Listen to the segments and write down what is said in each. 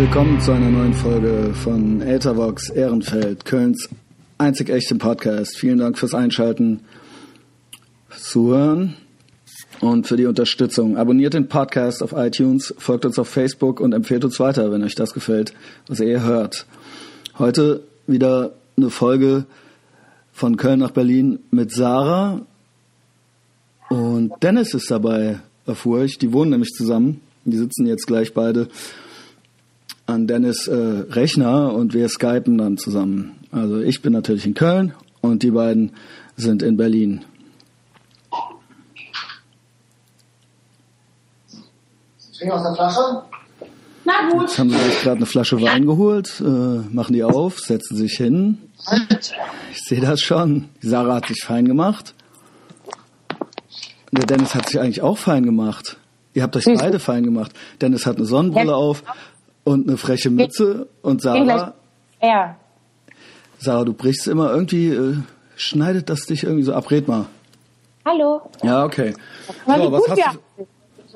Willkommen zu einer neuen Folge von Ethervox Ehrenfeld, Kölns einzig echten Podcast. Vielen Dank fürs Einschalten, Zuhören und für die Unterstützung. Abonniert den Podcast auf iTunes, folgt uns auf Facebook und empfehlt uns weiter, wenn euch das gefällt, was ihr hört. Heute wieder eine Folge von Köln nach Berlin mit Sarah und Dennis ist dabei, erfuhr ich. Die wohnen nämlich zusammen. Die sitzen jetzt gleich beide an Dennis äh, Rechner und wir skypen dann zusammen. Also ich bin natürlich in Köln und die beiden sind in Berlin. Trinken aus der Flasche? Na gut. Jetzt haben sie sich gerade eine Flasche Wein geholt, äh, machen die auf, setzen sich hin. Ich sehe das schon. Die Sarah hat sich fein gemacht. Der Dennis hat sich eigentlich auch fein gemacht. Ihr habt euch beide fein gemacht. Dennis hat eine Sonnenbrille auf und eine freche Mütze und Sarah, Ja. Sarah, du brichst immer irgendwie, äh, schneidet das dich irgendwie so ab. Red mal. Hallo. Ja, okay. Wie was hast du?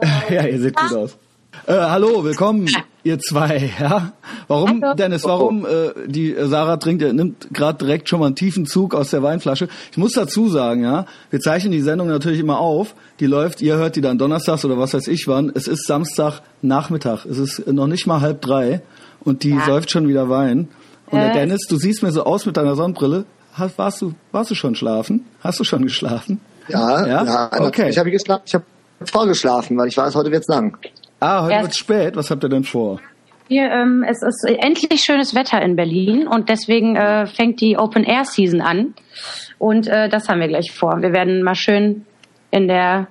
ja, ihr seht gut aus. Äh, hallo, willkommen, ihr zwei. Ja, warum, Hallo. Dennis? Warum äh, die äh, Sarah trinkt, äh, nimmt gerade direkt schon mal einen tiefen Zug aus der Weinflasche. Ich muss dazu sagen, ja, wir zeichnen die Sendung natürlich immer auf. Die läuft, ihr hört die dann donnerstags oder was weiß ich wann. Es ist Samstag Nachmittag. Es ist noch nicht mal halb drei und die Ja. säuft schon wieder Wein. Und der Äh. Dennis, du siehst mir so aus mit deiner Sonnenbrille. Hast, warst du, warst du schon schlafen? Hast du schon geschlafen? Ja, Ja? ja. Okay. Ich habe geschlafen, ich habe vorgeschlafen, weil ich weiß, heute wird's lang. Ah, heute wird spät. Was habt ihr denn vor? Hier, ähm, es ist endlich schönes Wetter in Berlin und deswegen äh, fängt die Open Air Season an. Und äh, das haben wir gleich vor. Wir werden mal schön in der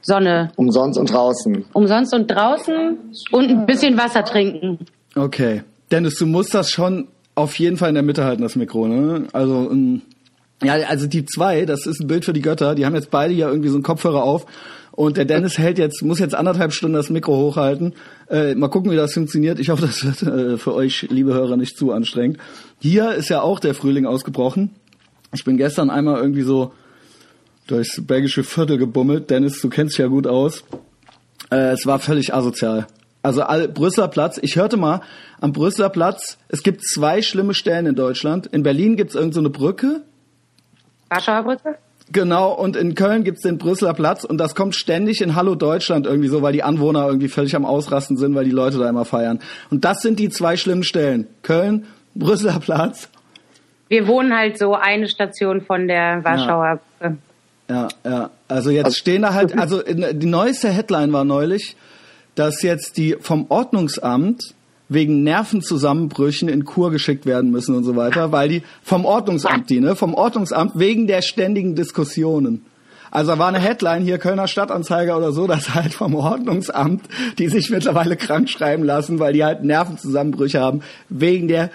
Sonne Umsonst und draußen. umsonst und draußen und ein bisschen Wasser trinken. Okay. Dennis, du musst das schon auf jeden Fall in der Mitte halten, das Mikro, ne? Also, ähm, ja, also die zwei, das ist ein Bild für die Götter, die haben jetzt beide ja irgendwie so einen Kopfhörer auf. Und der Dennis hält jetzt, muss jetzt anderthalb Stunden das Mikro hochhalten. Äh, mal gucken, wie das funktioniert. Ich hoffe, das wird äh, für euch, liebe Hörer, nicht zu anstrengend. Hier ist ja auch der Frühling ausgebrochen. Ich bin gestern einmal irgendwie so durchs belgische Viertel gebummelt. Dennis, du kennst dich ja gut aus. Äh, es war völlig asozial. Also all, Brüsseler Platz, ich hörte mal, am Brüsseler Platz, es gibt zwei schlimme Stellen in Deutschland. In Berlin gibt's irgend so eine Brücke, Warschauer Brücke? Genau, und in Köln gibt's den Brüsseler Platz und das kommt ständig in Hallo Deutschland irgendwie so, weil die Anwohner irgendwie völlig am Ausrasten sind, weil die Leute da immer feiern. Und das sind die zwei schlimmen Stellen. Köln, Brüsseler Platz. Wir wohnen halt so eine Station von der Warschauer Brücke. Ja, ja. Also jetzt stehen da halt, also die neueste Headline war neulich, dass jetzt die vom Ordnungsamt wegen Nervenzusammenbrüchen in Kur geschickt werden müssen und so weiter, weil die vom Ordnungsamt, die, ne, vom Ordnungsamt wegen der ständigen Diskussionen. Also da war eine Headline hier Kölner Stadtanzeiger oder so, dass halt vom Ordnungsamt, die sich mittlerweile krank schreiben lassen, weil die halt Nervenzusammenbrüche haben, wegen der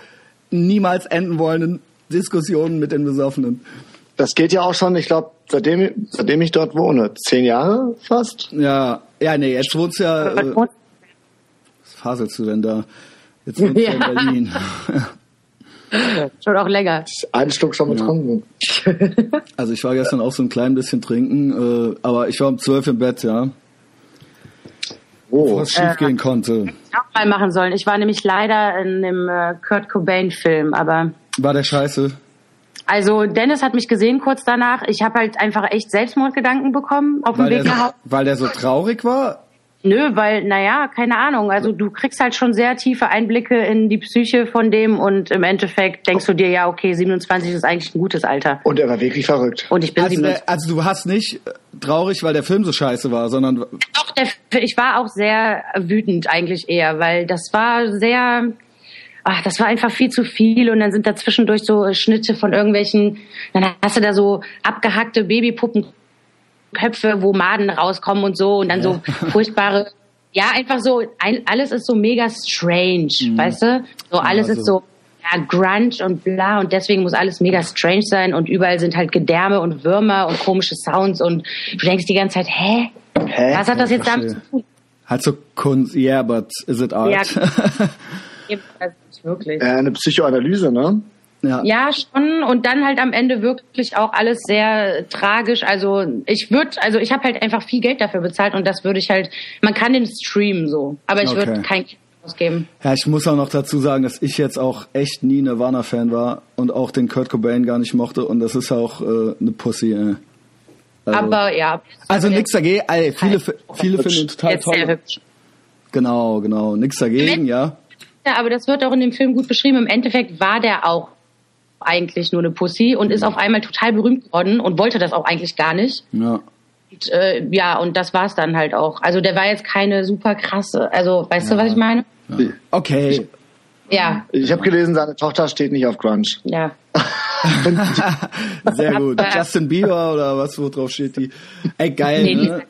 niemals enden wollenden Diskussionen mit den Besoffenen. Das geht ja auch schon, ich glaube, seitdem, seitdem ich dort wohne. Zehn Jahre fast? Ja, ja, nee, jetzt wohnst du ja. Äh, faselst du denn da? Jetzt ja. in Ja. Berlin. Schon auch länger. Einen Schluck schon betrunken. Also ich war gestern auch so ein klein bisschen trinken, äh, aber ich war um zwölf im Bett, ja. Oh. Was schief gehen konnte. Auch mal machen sollen. Ich war nämlich leider in dem äh, Kurt Cobain Film, aber War der scheiße? also Dennis hat mich gesehen kurz danach. Ich habe halt einfach echt Selbstmordgedanken bekommen auf dem Weg nach Hause. weil der so traurig war? Nö, weil, naja, keine Ahnung. Also du kriegst halt schon sehr tiefe Einblicke in die Psyche von dem und im Endeffekt denkst du dir, ja, okay, 27 ist eigentlich ein gutes Alter. Und er war wirklich verrückt. Und ich bin Also, 27. der, also du hast nicht äh, traurig, weil der Film so scheiße war, sondern Doch, der, ich war auch sehr wütend eigentlich eher, weil das war sehr, ach, das war einfach viel zu viel und dann sind da zwischendurch so Schnitte von irgendwelchen, dann hast du da so abgehackte Babypuppenköpfe, wo Maden rauskommen und so und dann so furchtbare, ja, einfach so, ein, alles ist so mega strange, weißt du? So alles also- ist so, ja, Grunge und bla und deswegen muss alles mega strange sein und überall sind halt Gedärme und Würmer und komische Sounds und du denkst die ganze Zeit, hä? Hä? Was hat das jetzt damit zu tun? halt so Kunst, yeah, but is it art? Ja. Also nicht wirklich. Äh, eine Psychoanalyse, ne? Ja. Ja, schon. Und dann halt am Ende wirklich auch alles sehr tragisch. Also ich würde, also ich habe halt einfach viel Geld dafür bezahlt und das würde ich halt, man kann den streamen so, aber ich Okay. würde kein Geld ausgeben. Ja, ich muss auch noch dazu sagen, dass ich jetzt auch echt nie Nirvana-Fan war und auch den Kurt Cobain gar nicht mochte und das ist auch äh, eine Pussy. Ey. Also, Aber ja. also nix dagegen. Ey, viele, viele finden ihn total Jetzt sehr toll. hübsch. Genau, genau. Nix dagegen, ja. Ja, aber das wird auch in dem Film gut beschrieben. Im Endeffekt war der auch eigentlich nur eine Pussy und ist auf einmal total berühmt geworden und wollte das auch eigentlich gar nicht. Ja. Und, äh, ja, und das war's dann halt auch. Also der war jetzt keine super krasse, also weißt du, was ich meine? Okay. Ja, Ich habe gelesen, seine Tochter steht nicht auf Grunge. ja. Sehr gut. Justin Bieber oder was, wo drauf steht die? Ey, geil, Nee, ne?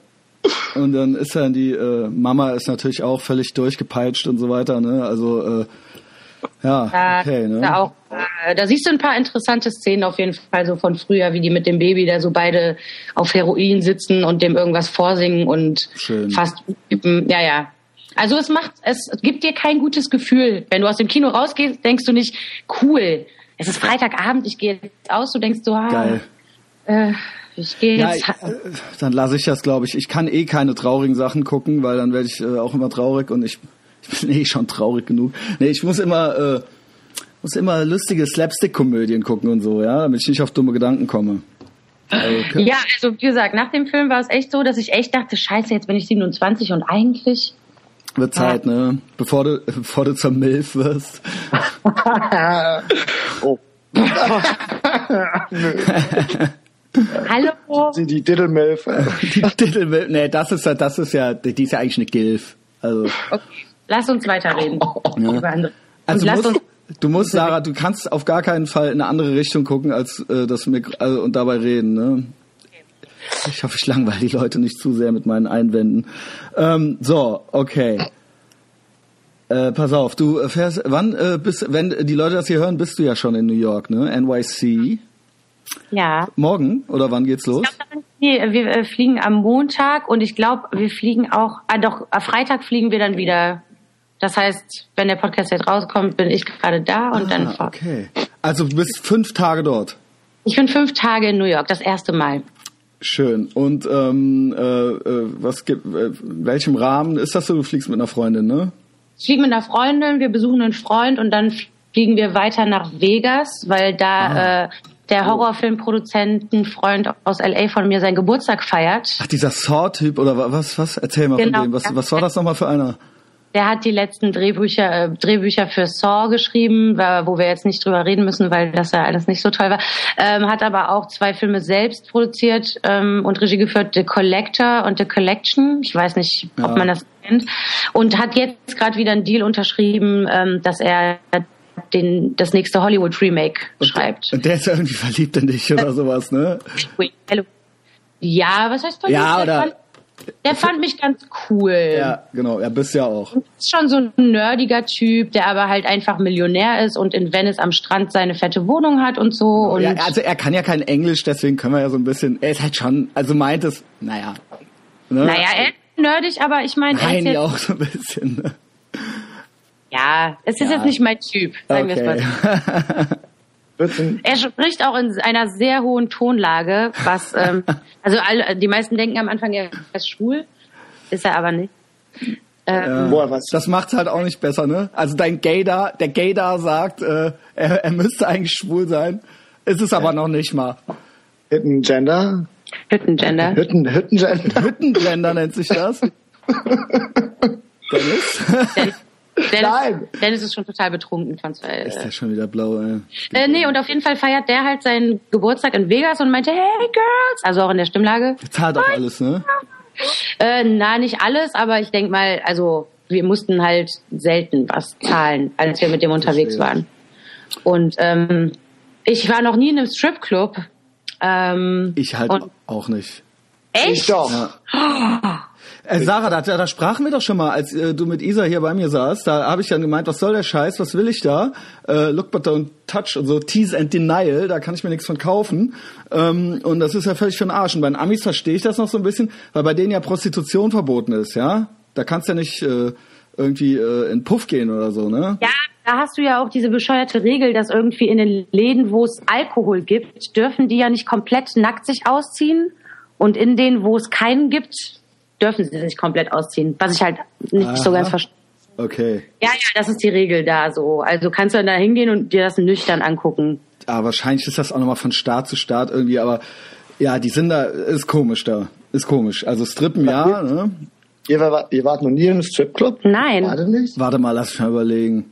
Und dann ist dann die äh, Mama ist natürlich auch völlig durchgepeitscht und so weiter, ne? Also äh, ja, Da, okay, ne? da, auch, äh, da siehst du ein paar interessante Szenen auf jeden Fall so von früher, wie die mit dem Baby da so beide auf Heroin sitzen und dem irgendwas vorsingen und Schön. fast üben. Ja, ja. Also es macht, es gibt dir kein gutes Gefühl. Wenn du aus dem Kino rausgehst, denkst du nicht, cool, es ist Freitagabend, ich gehe jetzt aus, du denkst so, ah, Geil. Äh, ich gehe Ja, jetzt. ich, äh, dann lasse ich das, glaube ich. Ich kann eh keine traurigen Sachen gucken, weil dann werde ich äh, auch immer traurig und ich, ich bin eh schon traurig genug. Nee, ich muss immer, äh, muss immer lustige Slapstick-Komödien gucken und so, ja, damit ich nicht auf dumme Gedanken komme. Also, ja, also wie gesagt, nach dem Film war es echt so, dass ich echt dachte, scheiße, jetzt bin ich 27 und eigentlich Wird Zeit, ne? Bevor du, bevor du zur Milf wirst. oh, Hallo. die, die Diddle-Milf. äh, Die Titelmilf, nee, das ist ja, das ist ja, die ist ja eigentlich eine Gilf. Also, Okay, lass uns weiterreden. Andere. also musst, uns, du musst, Sarah, du kannst auf gar keinen Fall in eine andere Richtung gucken als äh, das Mikro also, und dabei reden, ne? Ich hoffe, ich langweile die Leute nicht zu sehr mit meinen Einwänden. Ähm, so, okay. Äh, pass auf, du fährst, wann äh, bist, wenn die Leute das hier hören, bist du ja schon in New York, ne? NYC. ja. Morgen oder wann geht's los? Ich glaub, nee, wir äh, fliegen am Montag und ich glaube, wir fliegen auch, ah doch, am Freitag fliegen wir dann wieder. Das heißt, wenn der Podcast jetzt rauskommt, bin ich gerade da und dann Ah, fahr- okay. Also du bist fünf Tage dort. Ich bin fünf Tage in New York, das erste Mal. Schön. Und ähm, äh, äh, was gibt, äh, in welchem Rahmen ist das so? Du fliegst mit einer Freundin, ne? Ich fliege mit einer Freundin, wir besuchen einen Freund und dann fliegen wir weiter nach Vegas, weil da äh, der Horrorfilmproduzentenfreund aus LA von mir seinen Geburtstag feiert. Ach, dieser Saw-Typ oder wa- was? Was? Erzähl mal Genau, von dem. Was, was war das nochmal für einer? Der hat die letzten Drehbücher, äh, Drehbücher für Saw geschrieben, wo wir jetzt nicht drüber reden müssen, weil das ja alles nicht so toll war. Ähm, hat aber auch zwei Filme selbst produziert ähm, und Regie geführt, The Collector und The Collection. Ich weiß nicht, Ja. ob man das kennt. Und hat jetzt gerade wieder einen Deal unterschrieben, ähm, dass er den, das nächste Hollywood Remake schreibt. Und der ist irgendwie verliebt in dich oder sowas, ne? Ja, was heißt verliebt? Ja, der, oder- der fand mich ganz cool. Ja, genau. Ja, bist ja auch. ist schon so ein nerdiger Typ, der aber halt einfach Millionär ist und in Venice am Strand seine fette Wohnung hat und so. Und Ja, also er kann ja kein Englisch, deswegen können wir ja so ein bisschen. Er ist halt schon, also meint es, naja. Ne? naja, er ist nerdig, aber ich meine, er ist Nein, ja auch so ein bisschen. Ne? ja, es ist Ja. jetzt nicht mein Typ, sagen wir es mal. Okay. so. Er spricht auch in einer sehr hohen Tonlage, was ähm, also alle, die meisten denken am Anfang, er ist schwul, ist er aber nicht. Ähm, Boah, was? Das macht's halt auch nicht besser, ne? Also dein Gaydar, der Gaydar sagt, äh, er, er müsste eigentlich schwul sein, ist es aber noch nicht mal. Hidden Gender? Hüttengender. Hütten, Hüttengender? Hüttenblender nennt sich das. Dennis? Dennis, Nein. Dennis ist schon total betrunken von zwei. Ist Äh, der schon wieder blau, ey. äh, nee, und auf jeden Fall feiert der halt seinen Geburtstag in Vegas und meinte, hey Girls, also auch in der Stimmlage. Zahlt auch alles, ne? Äh, na, nicht alles, aber ich denk mal, also wir mussten halt selten was zahlen, als wir mit dem unterwegs waren. Und ähm, ich war noch nie in einem Stripclub. Ähm, Ich halt auch nicht. Ich echt? doch. Äh, Sarah, da, da sprachen wir doch schon mal, als äh, du mit Isa hier bei mir saßt. Da habe ich dann gemeint, was soll der Scheiß, was will ich da? Äh, look but don't touch und so Tease and Denial, da kann ich mir nichts von kaufen. Ähm, und das ist ja völlig für den Arsch. Und bei den Amis verstehe ich das noch so ein bisschen, weil bei denen ja Prostitution verboten ist, ja? Da kannst du ja nicht äh, irgendwie äh, in Puff gehen oder so, ne? Ja, da hast du ja auch diese bescheuerte Regel, dass irgendwie in den Läden, wo es Alkohol gibt, dürfen die ja nicht komplett nackt sich ausziehen. Und in denen, wo es keinen gibt, dürfen sie sich komplett ausziehen. Was ich halt nicht so Aha. ganz verstehe. Okay. Ja, ja, das ist die Regel da so. Also kannst du dann da hingehen und dir das nüchtern angucken. Aber wahrscheinlich ist das auch nochmal von Staat zu Staat irgendwie, aber ja, die sind da, ist komisch da. Ist komisch. Also Strippen ja, ne? Ihr, war, ihr wart noch nie im Stripclub? Nein. Warte nicht? Warte mal, lass mich mal überlegen.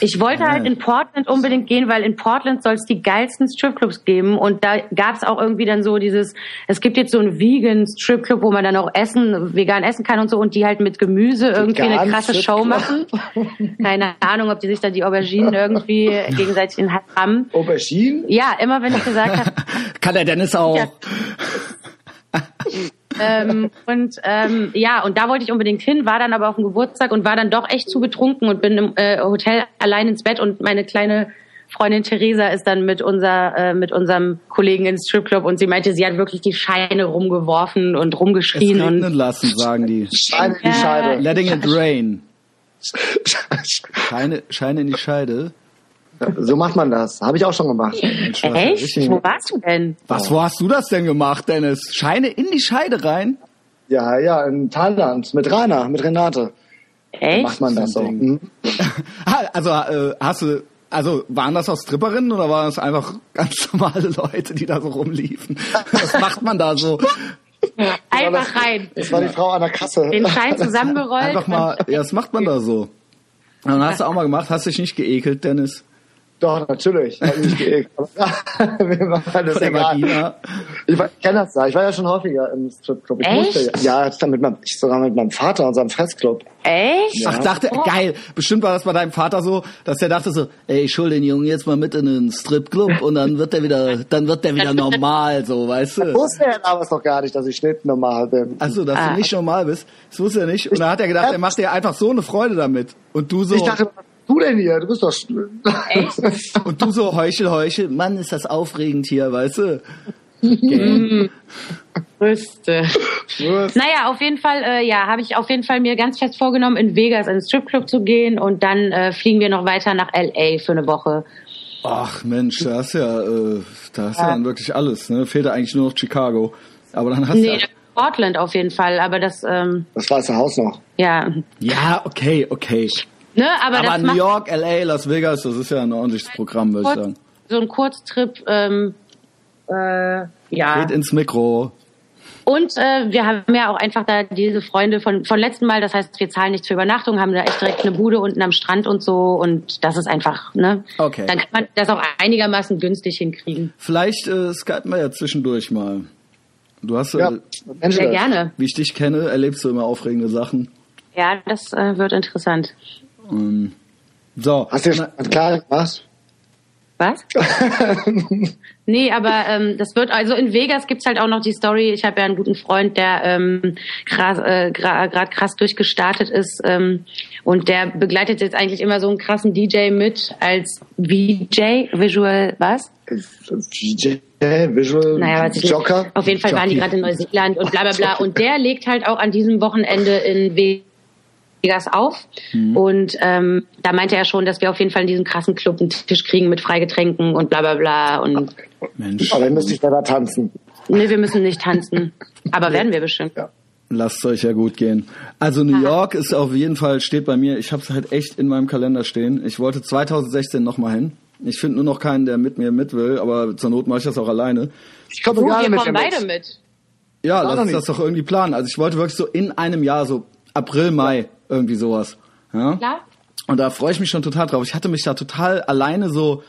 Ich wollte halt in Portland unbedingt gehen, weil in Portland soll es die geilsten Stripclubs geben und da gab es auch irgendwie dann so dieses, es gibt jetzt so einen vegan Stripclub, wo man dann auch essen, vegan essen kann und so und die halt mit Gemüse irgendwie eine krasse Show machen. Keine Ahnung, ob die sich da die Auberginen irgendwie gegenseitig in haben. Aubergine? Ja, immer wenn ich gesagt habe, Kann der Dennis auch? Ja. Ähm, und ähm, ja, und da wollte ich unbedingt hin, war dann aber auf dem Geburtstag und war dann doch echt zu betrunken und bin im äh, Hotel allein ins Bett und meine kleine Freundin Theresa ist dann mit unser äh, mit unserem Kollegen ins Stripclub und sie meinte, sie hat wirklich die Scheine rumgeworfen und Es rumgeschrien regnen und lassen, sagen die. Scheine in die. Scheide. Letting it rain. Scheine, Scheine in die Scheide. So macht man das. Habe ich auch schon gemacht. Mensch, echt? Wo warst du denn? Was, wo hast du das denn gemacht, Dennis? Scheine in die Scheide rein? Ja, ja, in Thailand. Mit Rainer, mit Renate. Echt? Macht man das so. Ding. Mhm. Ah, Also, äh, hast du, also, waren das auch Stripperinnen oder waren das einfach ganz normale Leute, die da so rumliefen? Was macht man da so? Einfach rein. Das war die Frau an der Kasse. Den Schein zusammengerollt. Einfach mal, ja, was macht man da so? Und dann hast du auch mal gemacht, hast dich nicht geekelt, Dennis? Doch, natürlich. Hab mich. Aber Mir war das egal. Ich, war- ich kenne das ja. Ich war ja schon häufiger im Stripclub. Ich Echt? musste ja. Ja, jetzt dann mit meinem, ich sogar mit meinem Vater, unserem Fressclub. Echt? Ach, dachte, Oh. geil. Bestimmt war das bei deinem Vater so, dass der dachte so, ey, ich hol den Jungen jetzt mal mit in den Stripclub und dann wird der wieder, dann wird der wieder normal, so, weißt du? Wusste er aber es doch gar nicht, dass ich nicht normal bin. Also, dass Ah. du nicht normal bist, das wusste er nicht. Und da hat er gedacht, er macht dir einfach so eine Freude damit. Und du so, Ich dachte, du denn hier? Du bist doch... Echt? und du so heuchel, heuchel. Mann, ist das aufregend hier, weißt du? Gang. Größte. Naja, auf jeden Fall, äh, ja, habe ich auf jeden Fall mir ganz fest vorgenommen, in Vegas in den Stripclub zu gehen und dann äh, fliegen wir noch weiter nach LA für eine Woche. Ach Mensch, da hast ja, äh, da hast ja dann wirklich alles. Ne? Fehlt ja eigentlich nur noch Chicago. Aber dann hast Nee, du Portland auf jeden Fall, aber das, ähm, Das Weiße Haus noch. ja, ja, okay, okay. Ne, aber, Aber das New York, LA, Las Vegas, das ist ja ein ordentliches Programm, würde ich sagen. so ein Kurztrip, ähm, äh, ja. Geht ins Mikro. Und äh, wir haben ja auch einfach da diese Freunde von von letzten Mal, das heißt, wir zahlen nichts für Übernachtung, haben da echt direkt eine Bude unten am Strand und so und das ist einfach, ne? Okay. Dann kann man das auch einigermaßen günstig hinkriegen. Vielleicht äh, skypen wir ja zwischendurch mal. Du hast, Ja, äh, Sehr gerne. wie ich dich kenne, erlebst du immer aufregende Sachen. Ja, das äh, wird interessant. Ähm, so. Hast du dir schon klar gemacht? Was? nee, aber ähm, das wird, also in Vegas gibt's halt auch noch die Story, ich habe ja einen guten Freund, der ähm, krass, äh, gerade gra krass durchgestartet ist ähm, und der begleitet jetzt eigentlich immer so einen krassen DJ mit als VJ, Visual, was? DJ, Visual, Naja. Joker. Auf jeden Fall waren die gerade in Neuseeland und bla bla bla. Und der legt halt auch an diesem Wochenende in Vegas auf. Mhm. Und ähm, da meinte er schon, dass wir auf jeden Fall in diesem krassen Club einen Tisch kriegen mit Freigetränken und bla bla bla. Und Mensch, Aber dann müsste ich selber tanzen. ne, wir müssen nicht tanzen. Aber werden wir bestimmt. Ja. lasst euch ja gut gehen. Also New York ist auf jeden Fall, steht bei mir, ich habe es halt echt in meinem Kalender stehen. Ich wollte 2016 nochmal hin. Ich finde nur noch keinen, der mit mir mit will, aber zur Not mache ich das auch alleine. Ich komme Oh, gerne wir mit kommen beide mit. mit. Ja, lass uns nicht. das doch irgendwie planen. Also ich wollte wirklich so in einem Jahr, so April, Mai, irgendwie sowas. Ja? Klar? Und da freue ich mich schon total drauf. Ich hatte mich da total alleine so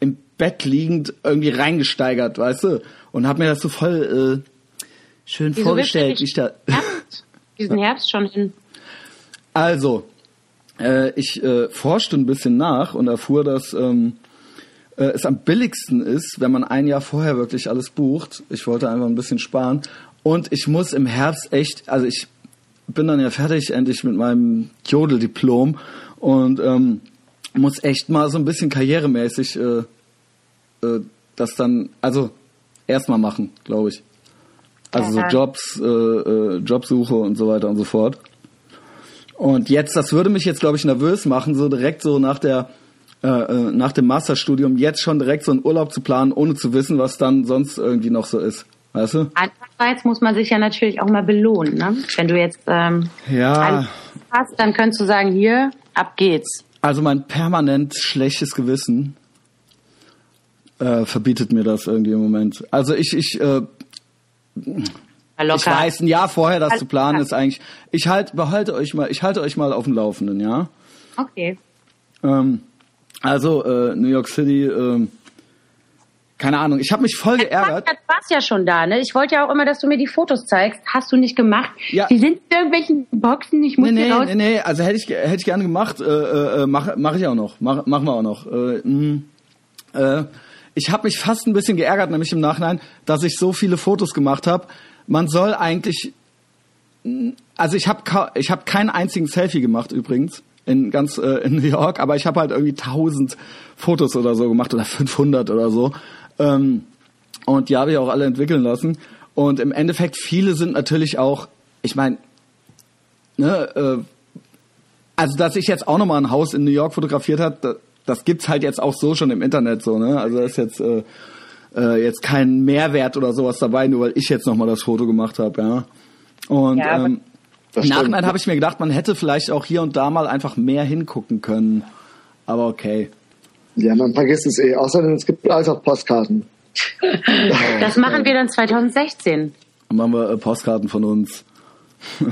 im Bett liegend irgendwie reingesteigert, weißt du? Und habe mir das so voll äh, schön Wieso vorgestellt. Ich da Herbst, diesen Herbst schon hin. also, äh, ich äh, forschte ein bisschen nach und erfuhr, dass ähm, äh, es am billigsten ist, wenn man ein Jahr vorher wirklich alles bucht. Ich wollte einfach ein bisschen sparen. Und ich muss im Herbst echt, also ich bin dann ja fertig endlich mit meinem Jodeldiplom und ähm, muss echt mal so ein bisschen karrieremäßig äh, äh, das dann, also erstmal machen, glaube ich. Also so. Jobs, äh, äh, Jobsuche und so weiter und so fort. Und jetzt, das würde mich jetzt, glaube ich, nervös machen, so direkt so nach der äh, äh, nach dem Masterstudium jetzt schon direkt so einen Urlaub zu planen, ohne zu wissen, was dann sonst irgendwie noch so ist. Weißt du? Andererseits muss man sich ja natürlich auch mal belohnen. Ne? Wenn du jetzt ähm, Ja. hast, dann könntest du sagen, hier, ab geht's. Also mein permanent schlechtes Gewissen äh, verbietet mir das irgendwie im Moment. Also ich, ich, äh, Locker. ich weiß, ein Jahr vorher das Alles zu planen ist eigentlich. Ich halt, behalte euch mal, ich halte euch mal auf dem Laufenden, ja. Okay. Ähm, also äh, New York City, ähm, keine Ahnung. Ich habe mich voll geärgert. Du warst ja schon da, ne? Ich wollte ja auch immer, dass du mir die Fotos zeigst. Hast du nicht gemacht? Ja. Die sind in irgendwelchen Boxen, ich muss Nee, nee, raus. nee, nee, also hätte ich, hätte ich gerne gemacht, äh, äh, mach, mach ich auch noch, mach, machen wir auch noch. Äh, mh, äh, ich habe mich fast ein bisschen geärgert, nämlich im Nachhinein, dass ich so viele Fotos gemacht habe. Man soll eigentlich, also ich habe ich hab keinen einzigen Selfie gemacht übrigens in ganz äh, in New York, aber ich habe halt irgendwie 1000 Fotos oder so gemacht oder 500 oder so. Ähm, und die habe ich auch alle entwickeln lassen. Und im Endeffekt viele sind natürlich auch, ich meine, ne, äh, also dass ich jetzt auch nochmal ein Haus in New York fotografiert hat, das, das gibt's halt jetzt auch so schon im Internet so, ne? Also da ist jetzt äh, äh, jetzt kein Mehrwert oder sowas dabei, nur weil ich jetzt nochmal das Foto gemacht habe, ja. Und Ja, ähm, Das im. Nachhinein habe ich mir gedacht, man hätte vielleicht auch hier und da mal einfach mehr hingucken können. Aber okay. Ja, man vergisst es eh. Außerdem, es gibt alles auf Postkarten. Das machen wir dann 2016. Dann machen wir äh, Postkarten von uns.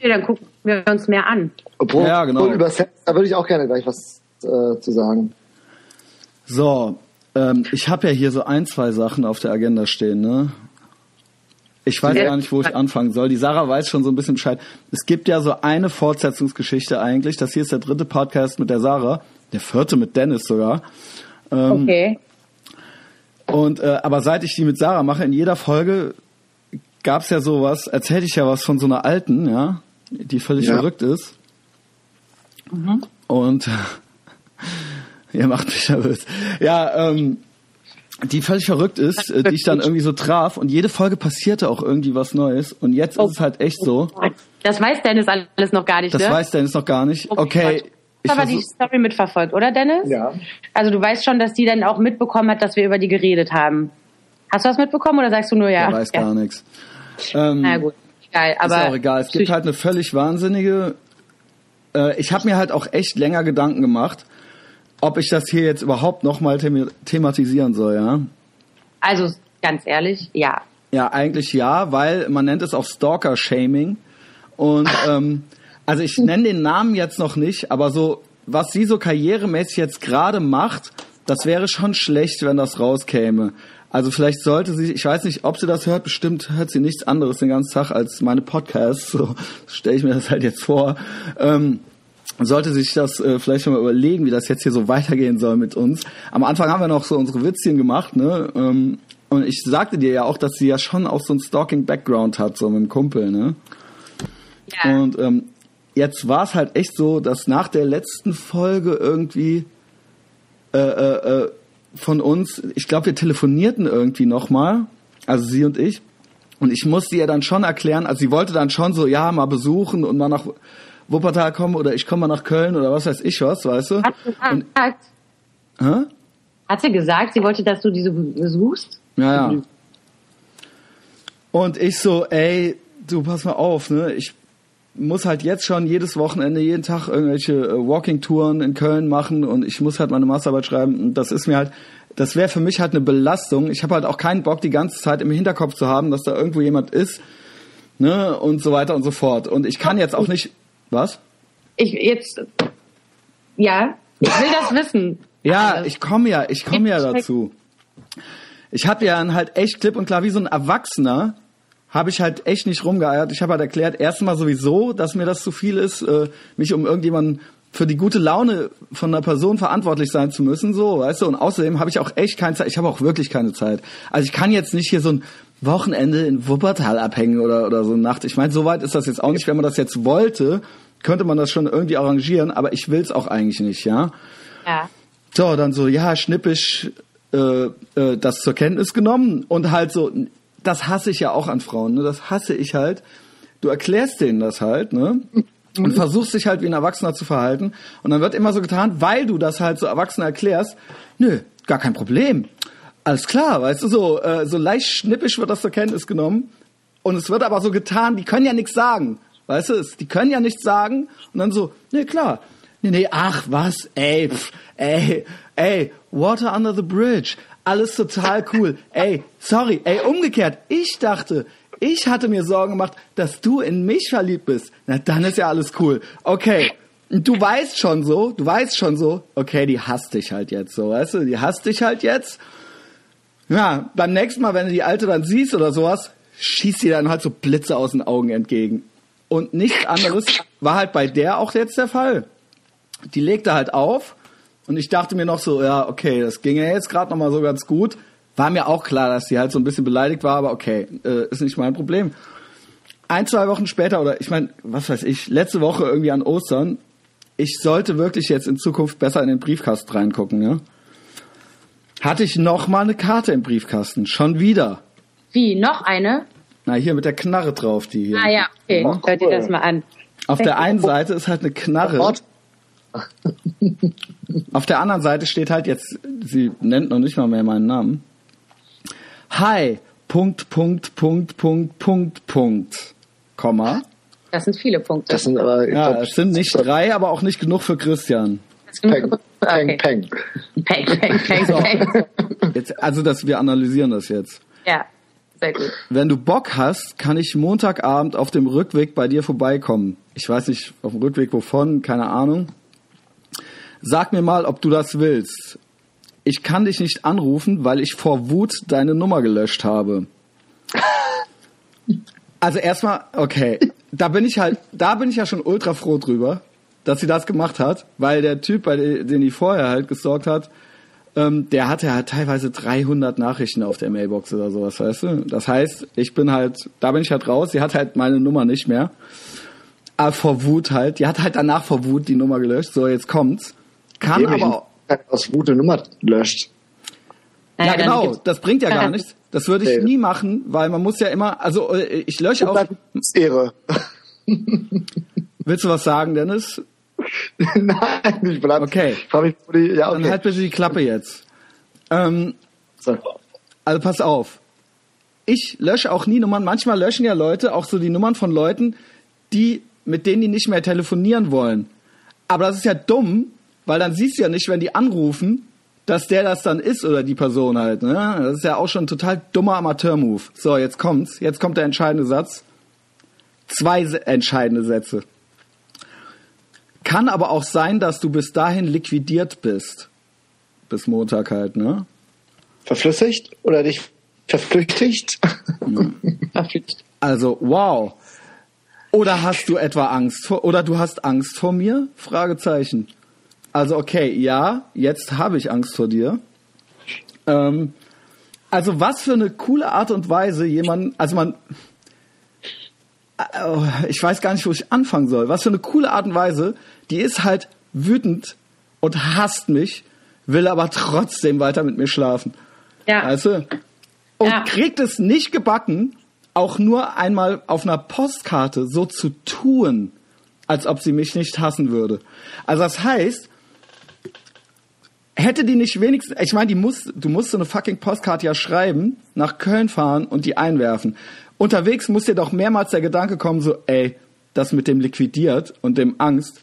Okay, dann gucken wir uns mehr an. Obwohl, Ja, genau. über Sex, da würde ich auch gerne gleich was äh, zu sagen. So, ähm, ich habe ja hier so ein, zwei Sachen auf der Agenda stehen, ne? Ich weiß Ja. gar nicht, wo ich anfangen soll. Die Sarah weiß schon so ein bisschen Bescheid. Es gibt ja so eine Fortsetzungsgeschichte eigentlich. Das hier ist der dritte Podcast mit der Sarah. Der vierte mit Dennis sogar. Ähm, Okay. Und äh, aber seit ich die mit Sarah mache, in jeder Folge gab's ja sowas, erzähle ich ja was von so einer alten, ja, die völlig Ja. verrückt ist. Und ihr macht mich nervös. Ja, ähm, die völlig verrückt ist, äh, die ich dann irgendwie so traf und jede Folge passierte auch irgendwie was Neues und jetzt ist es halt echt so. Das weiß Dennis alles noch gar nicht, Das ne? weiß Dennis noch gar nicht. Oh Okay. Ich aber die Story mitverfolgt, oder Dennis? Ja. Also du weißt schon, dass die dann auch mitbekommen hat, dass wir über die geredet haben. Hast du was mitbekommen oder sagst du nur ja? der weiß ja. gar nichts. Ähm, Na gut, egal. Aber ist auch egal. Es gibt halt eine völlig wahnsinnige. Äh, ich habe mir halt auch echt länger Gedanken gemacht, ob ich das hier jetzt überhaupt nochmal them thematisieren soll, ja. also ganz ehrlich, ja. Ja, eigentlich ja, weil man nennt es auch Stalker-Shaming. Und ähm, also ich nenne den Namen jetzt noch nicht, aber so, was sie so karrieremäßig jetzt gerade macht, das wäre schon schlecht, wenn das rauskäme. Also vielleicht sollte sie, ich weiß nicht, ob sie das hört, bestimmt hört sie nichts anderes den ganzen Tag als meine Podcasts, so stelle ich mir das halt jetzt vor. Ähm, sollte sich das äh, vielleicht schon mal überlegen, wie das jetzt hier so weitergehen soll mit uns. Am Anfang haben wir noch so unsere Witzchen gemacht, ne? Ähm, und ich sagte dir ja auch, dass sie ja schon auch so einen Stalking-Background hat, so mit dem Kumpel, ne? ja. Und ähm, jetzt war es halt echt so, dass nach der letzten Folge irgendwie äh, äh, äh, von uns, ich glaube, wir telefonierten irgendwie nochmal, also sie und ich. Und ich musste ihr dann schon erklären, also sie wollte dann schon so, ja, mal besuchen und mal nach Wuppertal kommen oder ich komme mal nach Köln oder was weiß ich was, weißt du? Hat sie Und, gesagt, hä? hat sie gesagt, sie wollte, dass du diese besuchst? Ja, ja. Und ich so, ey, du pass mal auf, ne? Ich muss halt jetzt schon jedes Wochenende, jeden Tag irgendwelche äh, Walking-Touren in Köln machen und ich muss halt meine Masterarbeit schreiben. Und das ist mir halt, das wäre für mich halt eine Belastung. Ich habe halt auch keinen Bock, die ganze Zeit im Hinterkopf zu haben, dass da irgendwo jemand ist, ne? Und so weiter und so fort. Und ich kann jetzt auch nicht. Was? Ich jetzt, ja, ich will das wissen. Ja, Also, ich komme ja, ich komme ja dazu. Ich habe ja halt echt klipp und klar wie so ein Erwachsener habe ich halt echt nicht rumgeeiert. Ich habe halt erklärt, erstmal sowieso, dass mir das zu viel ist, äh, mich um irgendjemanden für die gute Laune von einer Person verantwortlich sein zu müssen, so, weißt du? Und außerdem habe ich auch echt keine Zeit. Ich habe auch wirklich keine Zeit. Also ich kann jetzt nicht hier so ein Wochenende in Wuppertal abhängen oder oder so eine Nacht. Ich meine, so weit ist das jetzt auch nicht. Wenn man das jetzt wollte, könnte man das schon irgendwie arrangieren. Aber ich will's auch eigentlich nicht, ja. Ja. So, dann so, ja, schnippisch äh, äh, das zur Kenntnis genommen und halt so, das hasse ich ja auch an Frauen, ne? Das hasse ich halt. Du erklärst denen das halt, ne? Und versuchst dich halt wie ein Erwachsener zu verhalten. Und dann wird immer so getan, weil du das halt so Erwachsener erklärst, nö, gar kein Problem. alles klar, weißt du, so, äh, so leicht schnippisch wird das zur Kenntnis genommen. Und es wird aber so getan, die können ja nichts sagen. Weißt du, die können ja nichts sagen. Und dann so, nee, klar. Nee, nee, ach, was, ey, pf, ey, ey, Water under the bridge. Alles total cool. ey, sorry, ey, umgekehrt. Ich dachte, ich hatte mir Sorgen gemacht, dass du in mich verliebt bist. Na, dann ist ja alles cool. Okay. Du weißt schon so, du weißt schon so, okay, die hasst dich halt jetzt so, weißt du, die hasst dich halt jetzt. Ja, beim nächsten Mal, wenn du die Alte dann siehst oder sowas, schießt dir dann halt so Blitze aus den Augen entgegen. Und nichts anderes war halt bei der auch jetzt der Fall. Die legte halt auf und ich dachte mir noch so, ja, okay, das ging ja jetzt gerade noch mal so ganz gut. War mir auch klar, dass sie halt so ein bisschen beleidigt war, aber okay, äh, ist nicht mein Problem. Ein, zwei Wochen später oder ich meine, was weiß ich, letzte Woche irgendwie an Ostern, ich sollte wirklich jetzt in Zukunft besser in den Briefkasten reingucken, ja? Hatte ich noch mal eine Karte im Briefkasten, schon wieder. Wie, noch eine? Na, hier mit der Knarre drauf, die hier. Ah ja, okay, Ach, hört dir cool. das mal an. Auf der einen Seite ist halt eine Knarre. Auf der anderen Seite steht halt jetzt, sie nennt noch nicht mal mehr meinen Namen. Hi, Punkt, Punkt, Punkt, Punkt, Punkt, Punkt, Komma. Das sind viele Punkte. Das sind aber, Ja, glaub, es sind nicht drei, aber auch nicht genug für Christian. Peng, Peng. Peng. Peng, peng, peng, peng. Jetzt, also, dass wir analysieren das jetzt. Ja, sehr gut. Wenn du Bock hast, kann ich Montagabend auf dem Rückweg bei dir vorbeikommen. Ich weiß nicht, auf dem Rückweg wovon, keine Ahnung. Sag mir mal, ob du das willst. Ich kann dich nicht anrufen, weil ich vor Wut deine Nummer gelöscht habe. Also erstmal, okay, da bin ich halt, da bin ich ja schon ultra froh drüber, dass sie das gemacht hat, weil der Typ, bei dem den die vorher halt gestalkt hat, ähm, der hatte halt teilweise 300 Nachrichten auf der Mailbox oder sowas, weißt du? Das heißt, ich bin halt, da bin ich halt raus, sie hat halt meine Nummer nicht mehr. Aber vor Wut halt, die hat halt danach vor Wut die Nummer gelöscht, so jetzt kommt's. Kann aber, aus eine Nummer löscht. ja dann genau, das bringt ja gar nichts. Das würde ich nie machen, weil man muss ja immer, also äh, ich lösche auch, Ehre. willst du was sagen, Dennis? Nein, ich bleib. Okay. Ich ja, Dann okay. halt bitte die Klappe jetzt. Ähm, so. Also pass auf. Ich lösche auch nie Nummern. Manchmal löschen ja Leute auch so die Nummern von Leuten, die mit denen die nicht mehr telefonieren wollen. Aber das ist ja dumm, weil dann siehst du ja nicht, wenn die anrufen, dass der das dann ist oder die Person halt. Ne? Das ist ja auch schon ein total dummer Amateur-Move. So, jetzt kommt's. Jetzt kommt der entscheidende Satz. Zwei entscheidende Sätze. Kann aber auch sein, dass du bis dahin liquidiert bist. Bis Montag halt, ne? Verflüssigt oder dich verflüchtigt? Verflixt. Also, wow. Oder hast du etwa Angst vor, oder du hast Angst vor mir? Fragezeichen. Also, okay, ja, jetzt habe ich Angst vor dir. Ähm, also, was für eine coole Art und Weise jemand, also man, äh, ich weiß gar nicht, wo ich anfangen soll. Was für eine coole Art und Weise, die ist halt wütend und hasst mich, will aber trotzdem weiter mit mir schlafen. Ja. Weißt du? Und Ja. kriegt es nicht gebacken, auch nur einmal auf einer Postkarte so zu tun, als ob sie mich nicht hassen würde. Also das heißt, hätte die nicht wenigstens, ich meine, die muss, du musst so eine fucking Postkarte ja schreiben, nach Köln fahren und die einwerfen. Unterwegs muss dir doch mehrmals der Gedanke kommen, so, ey, das mit dem liquidiert und dem Angst,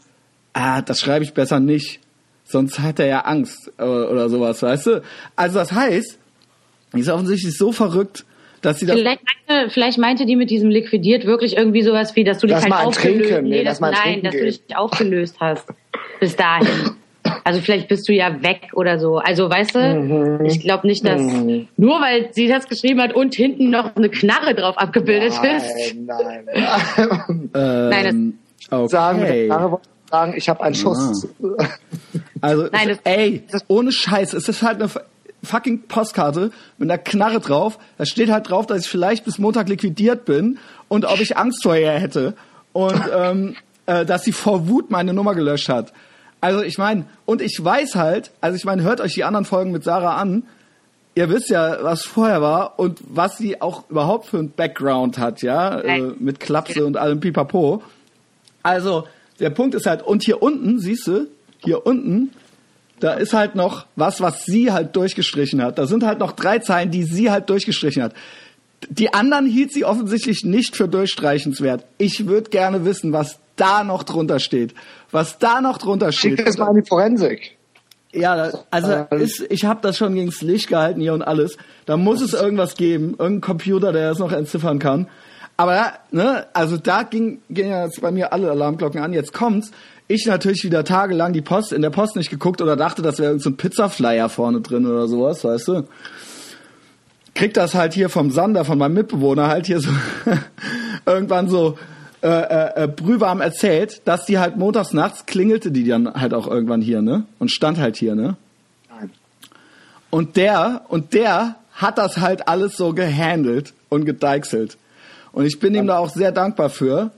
ah, das schreibe ich besser nicht. Sonst hat er ja Angst äh, oder sowas, weißt du? Also das heißt, die ist offensichtlich so verrückt, dass sie das Vielleicht meinte, vielleicht meinte die mit diesem liquidiert wirklich irgendwie sowas wie, dass du dich halt aufgelöst, Trinken, nee, nee, lass dass, mal ein nein, Trinken dass du dich aufgelöst hast bis dahin. Also vielleicht bist du ja weg oder so. Also weißt du, Mhm. ich glaube nicht, dass nur weil sie das geschrieben hat und hinten noch eine Knarre drauf abgebildet ist. Nein, nein. ähm, Nein, okay. sagen, mit der Knarre wollte ich sagen, ich habe einen Schuss. Also, Nein, das- ey, ohne Scheiß, es ist halt eine fucking Postkarte mit einer Knarre drauf. Da steht halt drauf, dass ich vielleicht bis Montag liquidiert bin und ob ich Angst vor ihr hätte und ähm, äh, dass sie vor Wut meine Nummer gelöscht hat. Also ich meine, und ich weiß halt, also ich meine, hört euch die anderen Folgen mit Sarah an. Ihr wisst ja, was vorher war und was sie auch überhaupt für ein Background hat, ja, äh, mit Klapse und allem Pipapo. Also, der Punkt ist halt, und hier unten, siehst du, hier unten da ist halt noch was, was sie halt durchgestrichen hat. Da sind halt noch drei Zeilen, die sie halt durchgestrichen hat. Die anderen hielt sie offensichtlich nicht für durchstreichenswert. Ich würde gerne wissen, was da noch drunter steht. Was da noch drunter steht. Schick das mal an die Forensik. Ja, also Ähm. ist, ich habe das schon gegens Licht gehalten hier und alles. Da muss es irgendwas geben, irgendein Computer, der das noch entziffern kann. Aber ja, ne, also da ging, gingen ja jetzt bei mir alle Alarmglocken an. Jetzt kommt's. Ich natürlich wieder tagelang die Post in der Post nicht geguckt oder dachte, das wäre irgendein so ein Pizzaflyer vorne drin oder sowas, weißt du? Krieg das halt hier vom Sander, von meinem Mitbewohner halt hier so irgendwann so äh, äh, äh, brühwarm erzählt, dass die halt montags nachts klingelte die dann halt auch irgendwann hier, ne? Und stand halt hier, ne? Nein. Und der, und der hat das halt alles so gehandelt und gedeichselt. Und ich bin ihm da auch sehr dankbar für.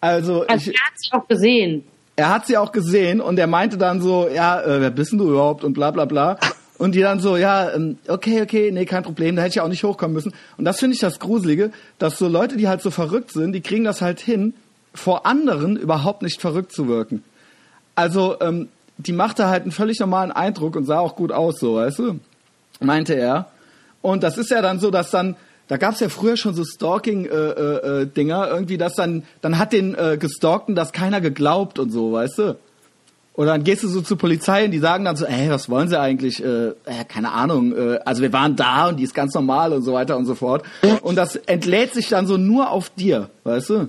Also, Also ich, er hat sich auch gesehen. er hat sie auch gesehen und er meinte dann so, ja, äh, wer bist denn du überhaupt und bla bla bla. Und die dann so, ja, ähm, okay, okay, nee, kein Problem, da hätte ich auch nicht hochkommen müssen. Und das finde ich das Gruselige, dass so Leute, die halt so verrückt sind, die kriegen das halt hin, vor anderen überhaupt nicht verrückt zu wirken. Also, ähm, die machte halt einen völlig normalen Eindruck und sah auch gut aus, so, weißt du? Meinte er. Und das ist ja dann so, dass dann, da gab's ja früher schon so Stalking-Dinger, äh, äh, Dinger, irgendwie, dass dann, dann hat den äh, Gestalkten das keiner geglaubt und so, weißt du? Oder dann gehst du so zur Polizei und die sagen dann so, ey, was wollen sie eigentlich? Äh, äh, keine Ahnung. Äh, also wir waren da und die ist ganz normal und so weiter und so fort. Und das entlädt sich dann so nur auf dir, weißt du?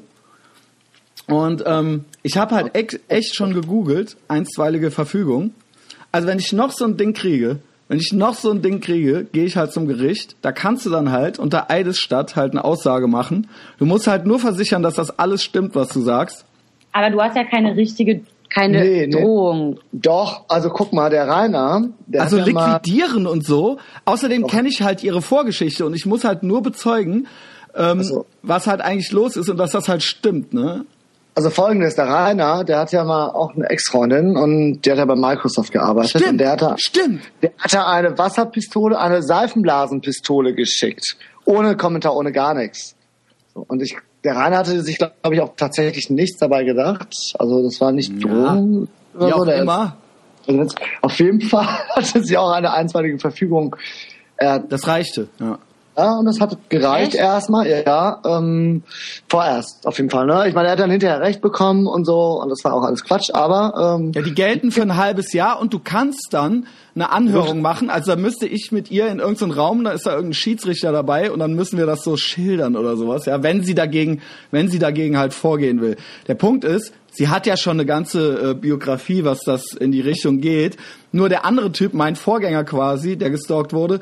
Und ähm, ich habe halt ex- echt schon gegoogelt, einstweilige Verfügung. Also wenn ich noch so ein Ding kriege, wenn ich noch so ein Ding kriege, gehe ich halt zum Gericht. Da kannst du dann halt unter Eidesstadt halt eine Aussage machen. Du musst halt nur versichern, dass das alles stimmt, was du sagst. Aber du hast ja keine richtige, keine Nee, nee. Drohung. Doch, also guck mal, der Rainer, der Also hat ja mal, liquidieren und so. Außerdem kenne ich halt ihre Vorgeschichte und ich muss halt nur bezeugen, ähm, Also- was halt eigentlich los ist und dass das halt stimmt, ne? also folgendes, der Rainer, der hat ja mal auch eine Ex-Freundin und der hat ja bei Microsoft gearbeitet und der hatte, stimmt. der hatte eine Wasserpistole, eine Seifenblasenpistole geschickt. Ohne Kommentar, ohne gar nichts. So, und ich, der Rainer hatte sich, glaube ich, auch tatsächlich nichts dabei gedacht. Also das war nicht Drohung oder Wie so. auch immer. Also auf jeden Fall hatte sie auch eine einstweilige Verfügung. Er, Das reichte. Ja. Ja, und das hat gereicht Echt? erstmal, ja, ähm, vorerst auf jeden Fall. Ne? Ich meine, er hat dann hinterher recht bekommen und so und das war auch alles Quatsch, aber ähm, Ja, die gelten für ein halbes Jahr und du kannst dann eine Anhörung machen. Also da müsste ich mit ihr in irgendeinen Raum, da ist da irgendein Schiedsrichter dabei und dann müssen wir das so schildern oder sowas, ja, wenn sie dagegen, wenn sie dagegen halt vorgehen will. Der Punkt ist, sie hat ja schon eine ganze äh, Biografie, was das in die Richtung geht. Nur der andere Typ, mein Vorgänger quasi, der gestalkt wurde,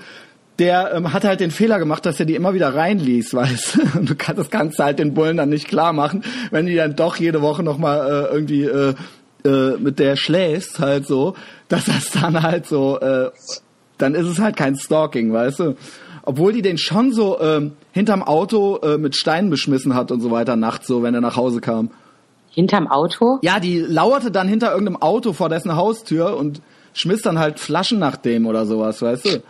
der ähm, hat halt den Fehler gemacht, dass er die immer wieder reinließ, weißt du? Und du kannst das Ganze halt den Bullen dann nicht klar machen, wenn die dann doch jede Woche nochmal äh, irgendwie äh, äh, mit der schläfst, halt so, dass das dann halt so, äh, dann ist es halt kein Stalking, weißt du? Obwohl die den schon so ähm, hinterm Auto äh, mit Steinen beschmissen hat und so weiter nachts so, wenn er nach Hause kam. Hinterm Auto? Ja, die lauerte dann hinter irgendeinem Auto vor dessen Haustür und schmiss dann halt Flaschen nach dem oder sowas, weißt du?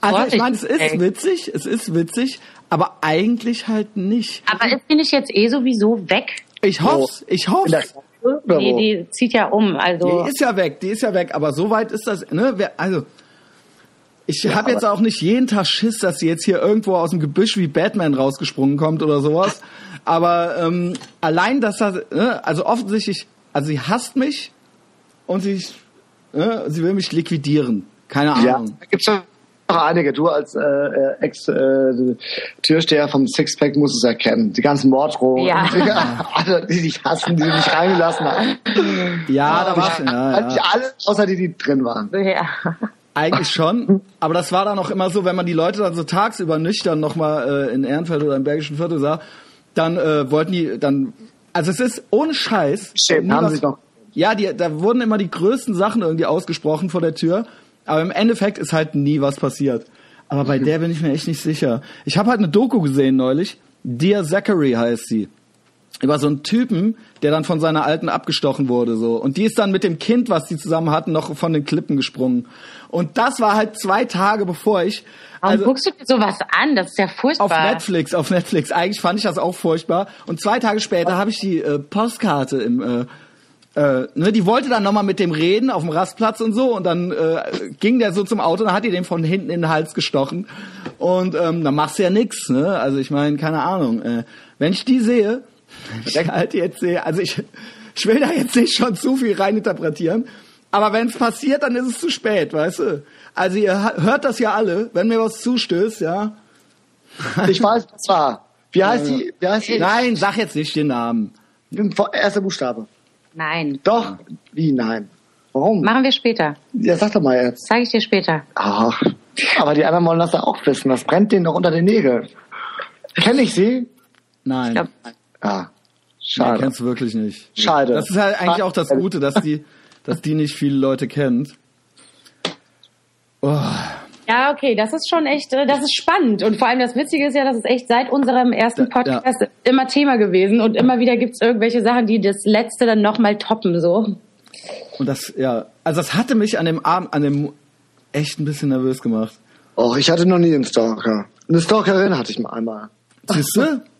Also ich meine, es ist witzig, es ist witzig, aber eigentlich halt nicht. Aber ist die nicht jetzt eh sowieso weg? Ich hoff's, ich hoff's. Oder Die, die zieht ja um, also. Die ist ja weg, die ist ja weg, aber so weit ist das, ne? Wer, also ich habe aber- jetzt auch nicht jeden Tag Schiss, dass sie jetzt hier irgendwo aus dem Gebüsch wie Batman rausgesprungen kommt oder sowas. Aber ähm, allein, dass das, ne, also offensichtlich, also sie hasst mich und sie, ne, sie will mich liquidieren. Keine Ja, Ahnung. da gibt's ja noch einige. Du als äh, äh, Ex-Türsteher vom Sixpack musst es erkennen. Die ganzen Morddrohungen. Ja. Alle, die dich hassen, die dich reingelassen haben. Ja, da war schon, ja, ja. alle, außer die, die drin waren. Ja. Eigentlich schon, aber das war dann auch immer so, wenn man die Leute dann so tagsüber nüchtern nochmal äh, in Ehrenfeld oder im Bergischen Viertel sah, dann äh, wollten die dann, also es ist ohne Scheiß. Schämen, haben was- sich noch. Ja, die, da wurden immer die größten Sachen irgendwie ausgesprochen vor der Tür, aber im Endeffekt ist halt nie was passiert. Aber bei der bin ich mir echt nicht sicher. Ich habe halt eine Doku gesehen neulich, Dear Zachary heißt sie über so einen Typen, der dann von seiner Alten abgestochen wurde, so. Und die ist dann mit dem Kind, was die zusammen hatten, noch von den Klippen gesprungen. Und das war halt zwei Tage bevor ich, Warum also guckst du dir sowas an? Das ist ja furchtbar. auf Netflix, auf Netflix. Eigentlich fand ich das auch furchtbar. Und zwei Tage später habe ich die äh, Postkarte im, äh, äh, ne, die wollte dann nochmal mit dem reden auf dem Rastplatz und so und dann äh, ging der so zum Auto und dann hat die den von hinten in den Hals gestochen und ähm, dann machst du ja nix, ne? Also ich meine, keine Ahnung. Äh, wenn ich die sehe, ich halt jetzt sehe, also ich, ich will da jetzt nicht schon zu viel reininterpretieren, aber wenn es passiert, dann ist es zu spät, weißt du? Also ihr hört das ja alle, wenn mir was zustößt, ja. Ich weiß, was war. Wie heißt die? Wie heißt die? Nein, sag jetzt nicht den Namen. Erster Buchstabe. Nein. Doch. Wie nein? Warum? Machen wir später. Ja, sag doch mal jetzt. Sage ich dir später. Ach, aber die anderen wollen das ja auch wissen. Das brennt denen doch unter den Nägeln. Kenne ich sie? Nein. Ich glaub, Ah, Nee, schade. kennst du wirklich nicht. Schade. Das ist halt eigentlich auch das Gute, dass die, dass die nicht viele Leute kennt. Oh, Ja, okay, das ist schon echt, äh, das ist spannend. Und vor allem das Witzige ist ja, das ist echt seit unserem ersten Ja, ja. Podcast immer Thema gewesen. Und immer wieder gibt's irgendwelche Sachen, die das letzte dann nochmal toppen, so. und das, ja, also das hatte mich an dem Abend, an dem echt ein bisschen nervös gemacht. Och, ich hatte noch nie einen Stalker. Eine Stalkerin hatte ich mal einmal. Siehst du?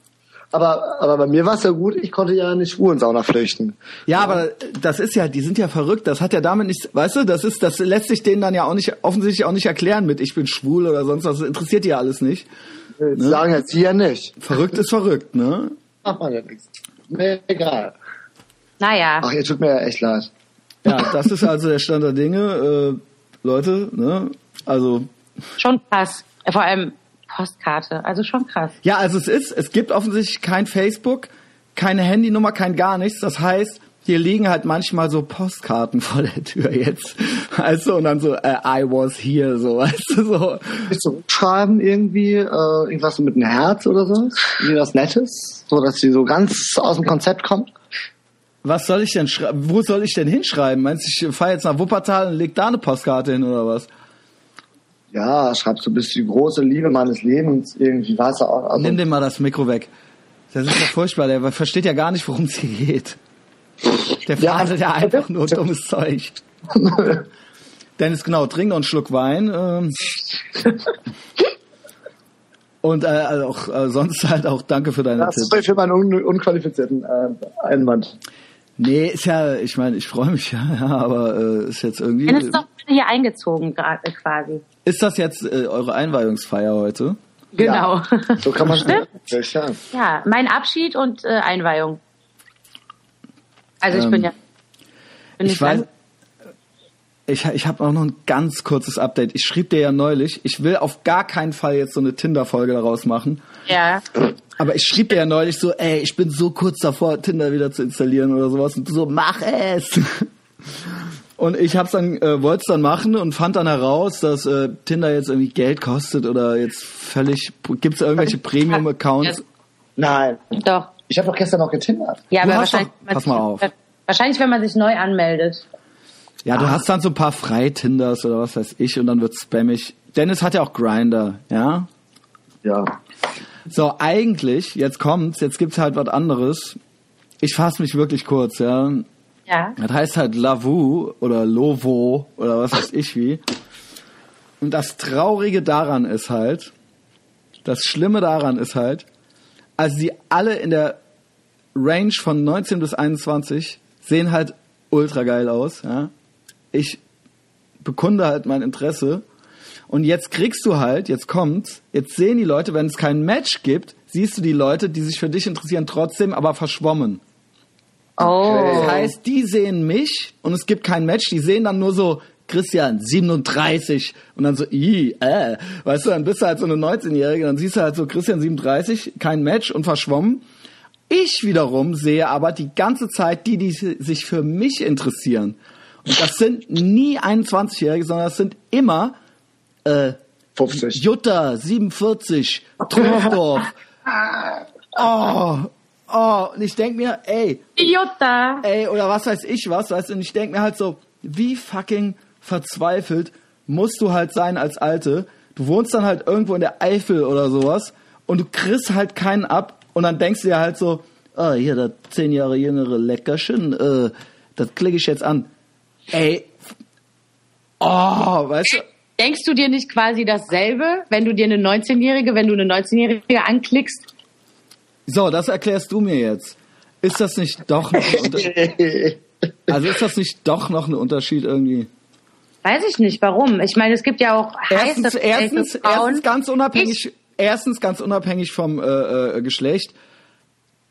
Aber, aber bei mir war es ja gut, ich konnte ja in die Schwulensauna flüchten. Ja, aber das ist ja, die sind ja verrückt. Das hat ja damit nichts, weißt du, das ist, das lässt sich denen dann ja auch nicht, offensichtlich auch nicht erklären mit, ich bin schwul oder sonst was. Das interessiert die ja alles nicht. Das sagen jetzt sie ja nicht. Verrückt ist verrückt, ne? Macht man ja nichts. Mir egal. Naja. Ach, ihr tut mir ja echt leid. Ja, das ist also der Stand der Dinge, äh, Leute, ne? Also, Schon krass. Äh, Vor allem Postkarte. Also schon krass. ja, also es ist, es gibt offensichtlich kein Facebook, keine Handynummer, kein gar nichts. Das heißt, hier liegen halt manchmal so Postkarten vor der Tür jetzt. Also, und dann so, äh, I was here, so, weißt du, so. Willst du schreiben irgendwie, äh, irgendwas mit einem Herz oder so? Irgendwas Nettes? So, dass sie so ganz aus dem Konzept kommt? Was soll ich denn schreiben? Wo soll ich denn hinschreiben? Meinst du, ich fahre jetzt nach Wuppertal und leg da eine Postkarte hin oder was? Ja, schreibst du, bist die große Liebe meines Lebens, irgendwie, weißt du auch. Also, Nimm dir mal das Mikro weg. Das ist ja furchtbar, der versteht ja gar nicht, worum es hier geht. Der Ja. faselt ja einfach nur dummes Zeug. Dennis, genau, trink noch einen Schluck Wein. Ähm. Und äh, also auch äh, sonst halt auch danke für deine das Tipps. ist für meinen un unqualifizierten äh, Einwand. Nee, ist ja, ich meine, ich freue mich ja, ja aber äh, ist jetzt irgendwie. Dann ist doch hier eingezogen gerade quasi. Ist das jetzt äh, eure Einweihungsfeier heute? Genau. So kann man es ja. Ja, mein Abschied und äh, Einweihung. Also ich Ähm, bin ja. Bin Ich weiß, ich, ich habe auch noch ein ganz kurzes Update. Ich schrieb dir ja neulich, ich will auf gar keinen Fall jetzt so eine Tinder-Folge daraus machen. Ja. Aber ich schrieb dir ja neulich so, ey, ich bin so kurz davor, Tinder wieder zu installieren oder sowas. Und du so, mach es! Und ich hab's dann, äh, wollte es dann machen und fand dann heraus, dass äh, Tinder jetzt irgendwie Geld kostet oder jetzt völlig, gibt's irgendwelche Premium-Accounts? Nein. Doch. Ich habe doch gestern noch getindert. Ja, Du aber wahrscheinlich, doch- pass mal auf. wahrscheinlich, wenn man sich neu anmeldet. Ja, du hast dann so ein paar Freitinders oder was weiß ich und dann wird's spammig. Dennis hat ja auch Grinder, ja? Ja. So, eigentlich, jetzt kommt's, jetzt gibt's halt was anderes. Ich fasse mich wirklich kurz, ja. Ja. Das heißt halt Lavu oder Lovo oder was weiß ich wie. Und das Traurige daran ist halt, das Schlimme daran ist halt, also die alle in der Range von 19 bis 21 sehen halt ultra geil aus, ja. Ich bekunde halt mein Interesse. Und jetzt kriegst du halt, jetzt kommt's, jetzt sehen die Leute, wenn es kein Match gibt, siehst du die Leute, die sich für dich interessieren, trotzdem aber verschwommen. Oh. Das heißt, die sehen mich und es gibt kein Match, die sehen dann nur so Christian 37 und dann so i äh, weißt du, dann bist du halt so eine 19-jährige, dann siehst du halt so Christian 37, kein Match und verschwommen. Ich wiederum sehe aber die ganze Zeit die, die sich für mich interessieren. Und das sind nie 21-jährige, sondern das sind immer äh, 50. Jutta 47, Trostorf. Oh, oh, und ich denk mir, ey, Jutta. ey, oder was weiß ich was, weißt du, und ich denk mir halt so, wie fucking verzweifelt musst du halt sein als Alte. Du wohnst dann halt irgendwo in der Eifel oder sowas und du kriegst halt keinen ab und dann denkst du dir halt so, ah, hier, das zehn Jahre jüngere Leckerchen, äh, das klicke ich jetzt an. Ey, oh, weißt du, Denkst du dir nicht quasi dasselbe, wenn du dir eine 19-Jährige, wenn du eine 19-Jährige anklickst? So, das erklärst du mir jetzt. Ist das nicht doch noch ein Unter Also ist das nicht doch noch ein Unterschied irgendwie? Weiß ich nicht, warum. Ich meine, es gibt ja auch Erstens, heiße, erstens, Frauen. erstens ganz unabhängig, Ich, erstens ganz unabhängig vom äh, äh, Geschlecht,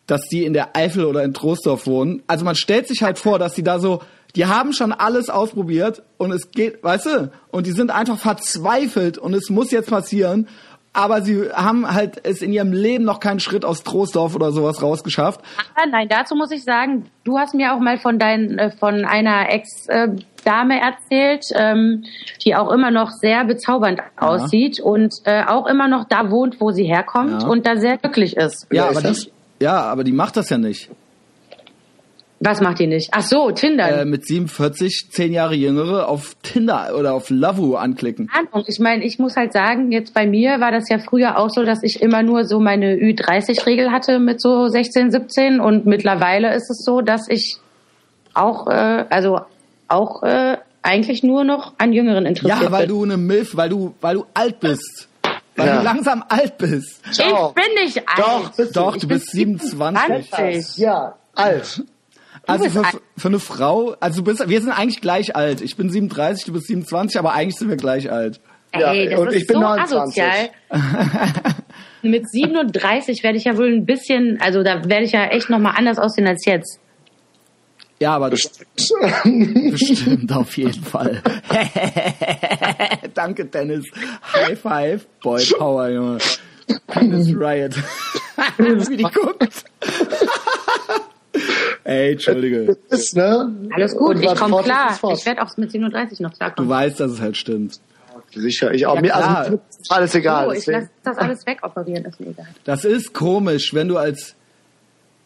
dass die in der Eifel oder in Troisdorf wohnen. Also man stellt sich halt vor, dass die da so, die haben schon alles ausprobiert und es geht, weißt du, und die sind einfach verzweifelt und es muss jetzt passieren. Aber sie haben halt es in ihrem Leben noch keinen Schritt aus Troisdorf oder sowas rausgeschafft. Ah, nein, dazu muss ich sagen, du hast mir auch mal von dein, äh, von einer Ex-Dame erzählt, ähm, die auch immer noch sehr bezaubernd aussieht und äh, auch immer noch da wohnt, wo sie herkommt Ja. und da sehr glücklich ist. Ja, Wer aber ist das? die, ja, aber die macht das ja nicht. Was macht die nicht? Ach so, Tinder. Äh, mit 47, 10 Jahre jüngere auf Tinder oder auf Lavu anklicken. Ahnung. Ich meine, ich muss halt sagen, jetzt bei mir war das ja früher auch so, dass ich immer nur so meine Ü30-Regel hatte mit so 16, 17 und mittlerweile ist es so, dass ich auch, äh, also auch äh, eigentlich nur noch an Jüngeren interessiert Ja, weil bin. du eine Milf, weil du, weil du alt bist. Weil Ja. du langsam alt bist. Ciao. Ich bin nicht alt. Doch, bist Doch, Ich du bin bist 27. 20. Ja, alt. Also für, für eine Frau, also du bist, wir sind eigentlich gleich alt. Ich bin 37, du bist 27, aber eigentlich sind wir gleich alt. Ja, Ey, das und ist ich bin so 29. asozial. Mit 37 werde ich ja wohl ein bisschen, also da werde ich ja echt nochmal anders aussehen als jetzt. Ja, aber das bestimmt auf jeden Fall. Danke, Dennis. High five. Boy Power, Junge. Penis Riot. Wie die guckt. Ey, Entschuldige. Ist, ne? Alles gut, Und ich komme klar. Ich werde auch mit 37 noch Du klarkommen. weißt, dass es halt stimmt. Sicher, ich auch. Ja, mir, also, ist alles egal. Oh, ich lasse das alles wegoperieren, ist mir egal. Das ist komisch, wenn du als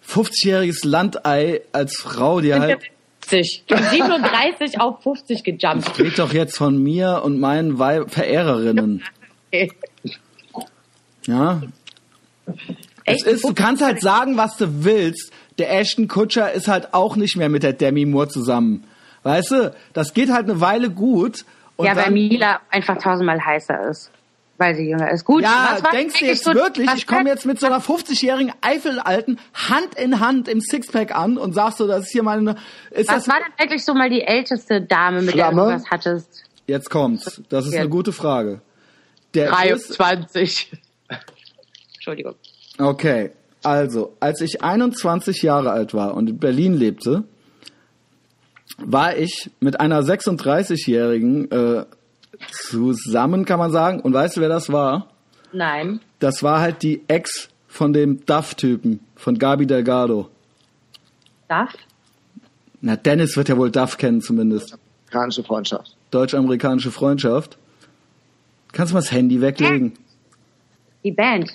50-jähriges Landei als Frau dir halt 50. Von 37 auf 50 gejumpt. Red doch jetzt von mir und meinen Weib Verehrerinnen. Okay. Ja? Es Echt? ist, du kannst halt sagen, was du willst. Der Ashton Kutscher ist halt auch nicht mehr mit der Demi Moore zusammen. Weißt du? Das geht halt eine Weile gut. Und ja, weil Mila einfach tausendmal heißer ist. Weil sie jünger ist. Gut, ja, was war denkst du jetzt so- wirklich, ich komme jetzt mit so einer 50-jährigen Eifelalten Hand in Hand im Sixpack an und sagst so, das ist hier meine, ist Was das, war denn wirklich so mal die älteste Dame, mit der Flamme? du was hattest? jetzt kommt's. Das ist Jetzt. eine gute Frage. Der größte- 23. Entschuldigung. Okay, also, als ich 21 Jahre alt war und in Berlin lebte, war ich mit einer 36-Jährigen äh, zusammen, kann man sagen. Und weißt du, wer das war? Nein. Das war halt die Ex von dem Duff-Typen, von Gabi Delgado. Darf? Na, Dennis wird ja wohl Duff kennen zumindest. Amerikanische Freundschaft. Deutsch-amerikanische Freundschaft. Kannst du mal das Handy weglegen? Die Band.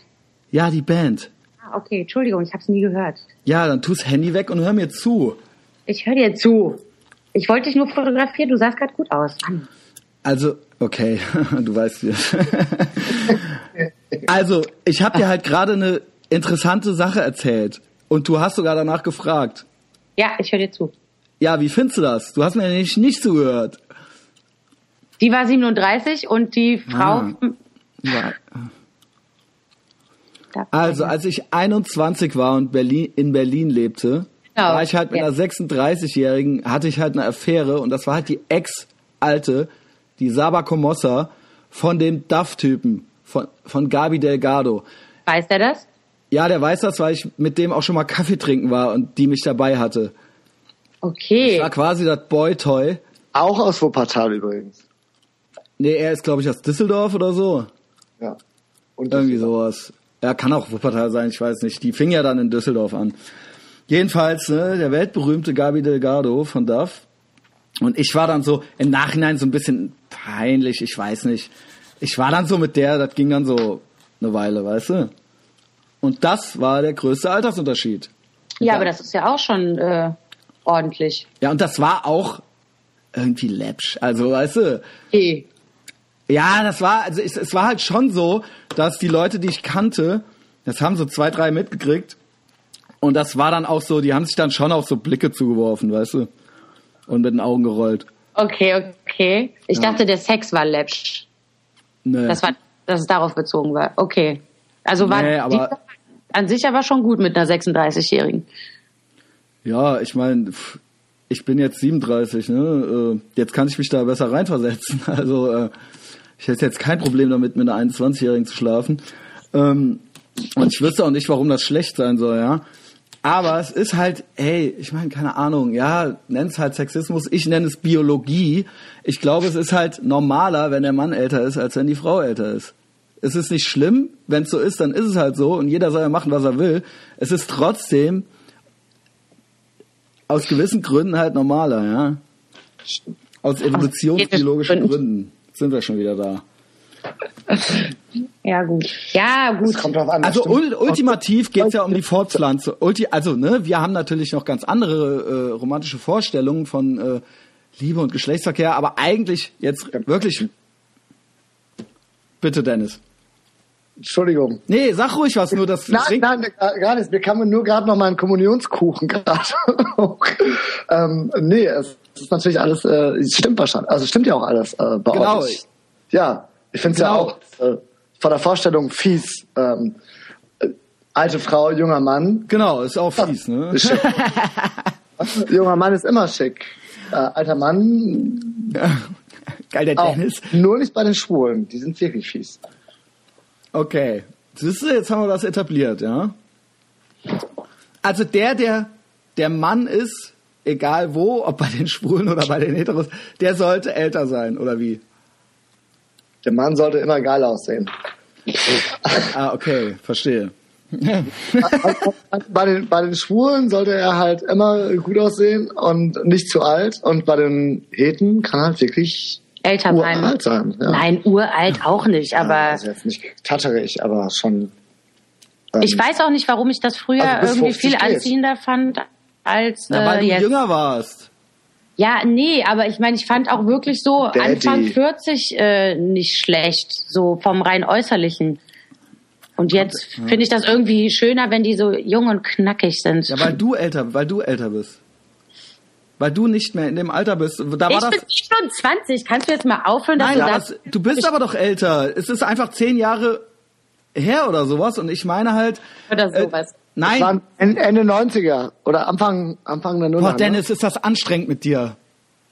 Ja, die Band. Ah, okay, Entschuldigung, ich habe es nie gehört. Ja, dann tu's Handy weg und hör mir zu. Ich höre dir zu. Ich wollte dich nur fotografieren, du sahst gerade gut aus. Mann. Also, okay, du weißt wie. also, ich habe dir halt gerade eine interessante Sache erzählt und du hast sogar danach gefragt. Ja, ich höre dir zu. Ja, wie findest du das? Du hast mir nämlich nicht zugehört. Die war 37 und die Frau. Ah. Ja. Also, als ich 21 war und Berlin, in Berlin lebte, Genau, war ich halt mit ja. einer 36-Jährigen, hatte ich halt eine Affäre und das war halt die Ex-Alte, die Saba Komossa von dem Duff-Typen, von, von Gabi Delgado. Weiß der das? Ja, der weiß das, weil ich mit dem auch schon mal Kaffee trinken war und die mich dabei hatte. Okay. War quasi das Boy-Toy. Auch aus Wuppertal übrigens. Nee, er ist, glaube ich, aus Düsseldorf oder so. Ja. Und Irgendwie sowas. Er kann auch Wuppertal sein, ich weiß nicht. Die fing ja dann in Düsseldorf an. Jedenfalls, ne, der weltberühmte Gabi Delgado von Duff. Und ich war dann so im Nachhinein so ein bisschen peinlich, ich weiß nicht. Ich war dann so mit der, das ging dann so eine Weile, weißt du? Und das war der größte Altersunterschied. ja, aber das ist ja auch schon äh, ordentlich. Ja, und das war auch irgendwie läppsch. Also, weißt du, Okay. Ja, das war, also es, es war halt schon so, dass die Leute, die ich kannte, das haben so zwei, drei mitgekriegt. Und das war dann auch so, die haben sich dann schon auch so Blicke zugeworfen, weißt du? Und mit den Augen gerollt. Okay, okay. Ich dachte, der Sex war läppsch. Nee. Das war, dass es darauf bezogen war. Okay. Also war Nee, aber- die an sich aber schon gut mit einer 36-Jährigen. ja, ich meine, ich bin jetzt 37, ne? Äh, jetzt kann ich mich da besser reinversetzen. Also äh, ich hätte jetzt kein Problem damit, mit einer 21-Jährigen zu schlafen. Ähm, und ich wüsste auch nicht, warum das schlecht sein soll, ja. Aber es ist halt, ey, ich meine, keine Ahnung, ja, nenn es halt Sexismus, ich nenne es Biologie. Ich glaube, es ist halt normaler, wenn der Mann älter ist, als wenn die Frau älter ist. Es ist nicht schlimm, wenn es so ist, dann ist es halt so und jeder soll ja machen, was er will. Es ist trotzdem aus gewissen Gründen halt normaler, ja. Aus evolutionsbiologischen Gründen sind wir schon wieder da. Ja, gut. Ja, gut. An. Also ul ultimativ geht's ja um die Fortpflanzung. Ulti also, ne, wir haben natürlich noch ganz andere äh, romantische Vorstellungen von äh, Liebe und Geschlechtsverkehr, aber eigentlich jetzt wirklich. Bitte, Dennis. Entschuldigung. Nee, sag ruhig was, nur das Nein, nein, gar nicht. Mir kam nur gerade noch mal ein Kommunionskuchen gerade. ähm, nee, es ist natürlich alles, äh, stimmt wahrscheinlich. Also stimmt ja auch alles äh, bei Genau. euch. Ja, ich finde es Genau. ja auch äh, von der Vorstellung fies. Ähm, äh, alte Frau, junger Mann. Genau, ist auch fies, ne? Junger Mann ist immer schick. Äh, alter Mann Geil, der auch. Dennis. Nur nicht bei den Schwulen. Die sind wirklich fies. Okay. Siehst du, jetzt haben wir das etabliert, ja? Also der, der der Mann ist, egal wo, ob bei den Schwulen oder bei den Heteros, der sollte älter sein, oder wie? Der Mann sollte immer geil aussehen. Ah, okay, verstehe. bei den, bei den Schwulen sollte er halt immer gut aussehen und nicht zu alt. Und bei den Heten kann er halt wirklich Älter sein. uralt sein. Ja. Nein, uralt auch nicht, aber Also jetzt nicht tatterig, aber schon. ähm, ich weiß auch nicht, warum ich das früher Also irgendwie 50 viel geht. anziehender fand als Na, weil äh, du jetzt. jünger warst. Ja, nee, aber ich meine, ich fand auch wirklich so Daddy. Anfang 40 äh, nicht schlecht, so vom rein äußerlichen. Und jetzt finde ich das irgendwie schöner, wenn die so jung und knackig sind. Ja, weil du älter, weil du älter bist. Weil du nicht mehr in dem Alter bist. Da war ich das. bin schon 20. Kannst du jetzt mal aufhören, dass Nein, du es, du bist aber doch älter. Es ist einfach zehn Jahre her oder sowas. Und ich meine halt. oder sowas. das Nein, Ende 90er oder Anfang, Anfang der Nuller. boah, Dennis, ist das anstrengend mit dir.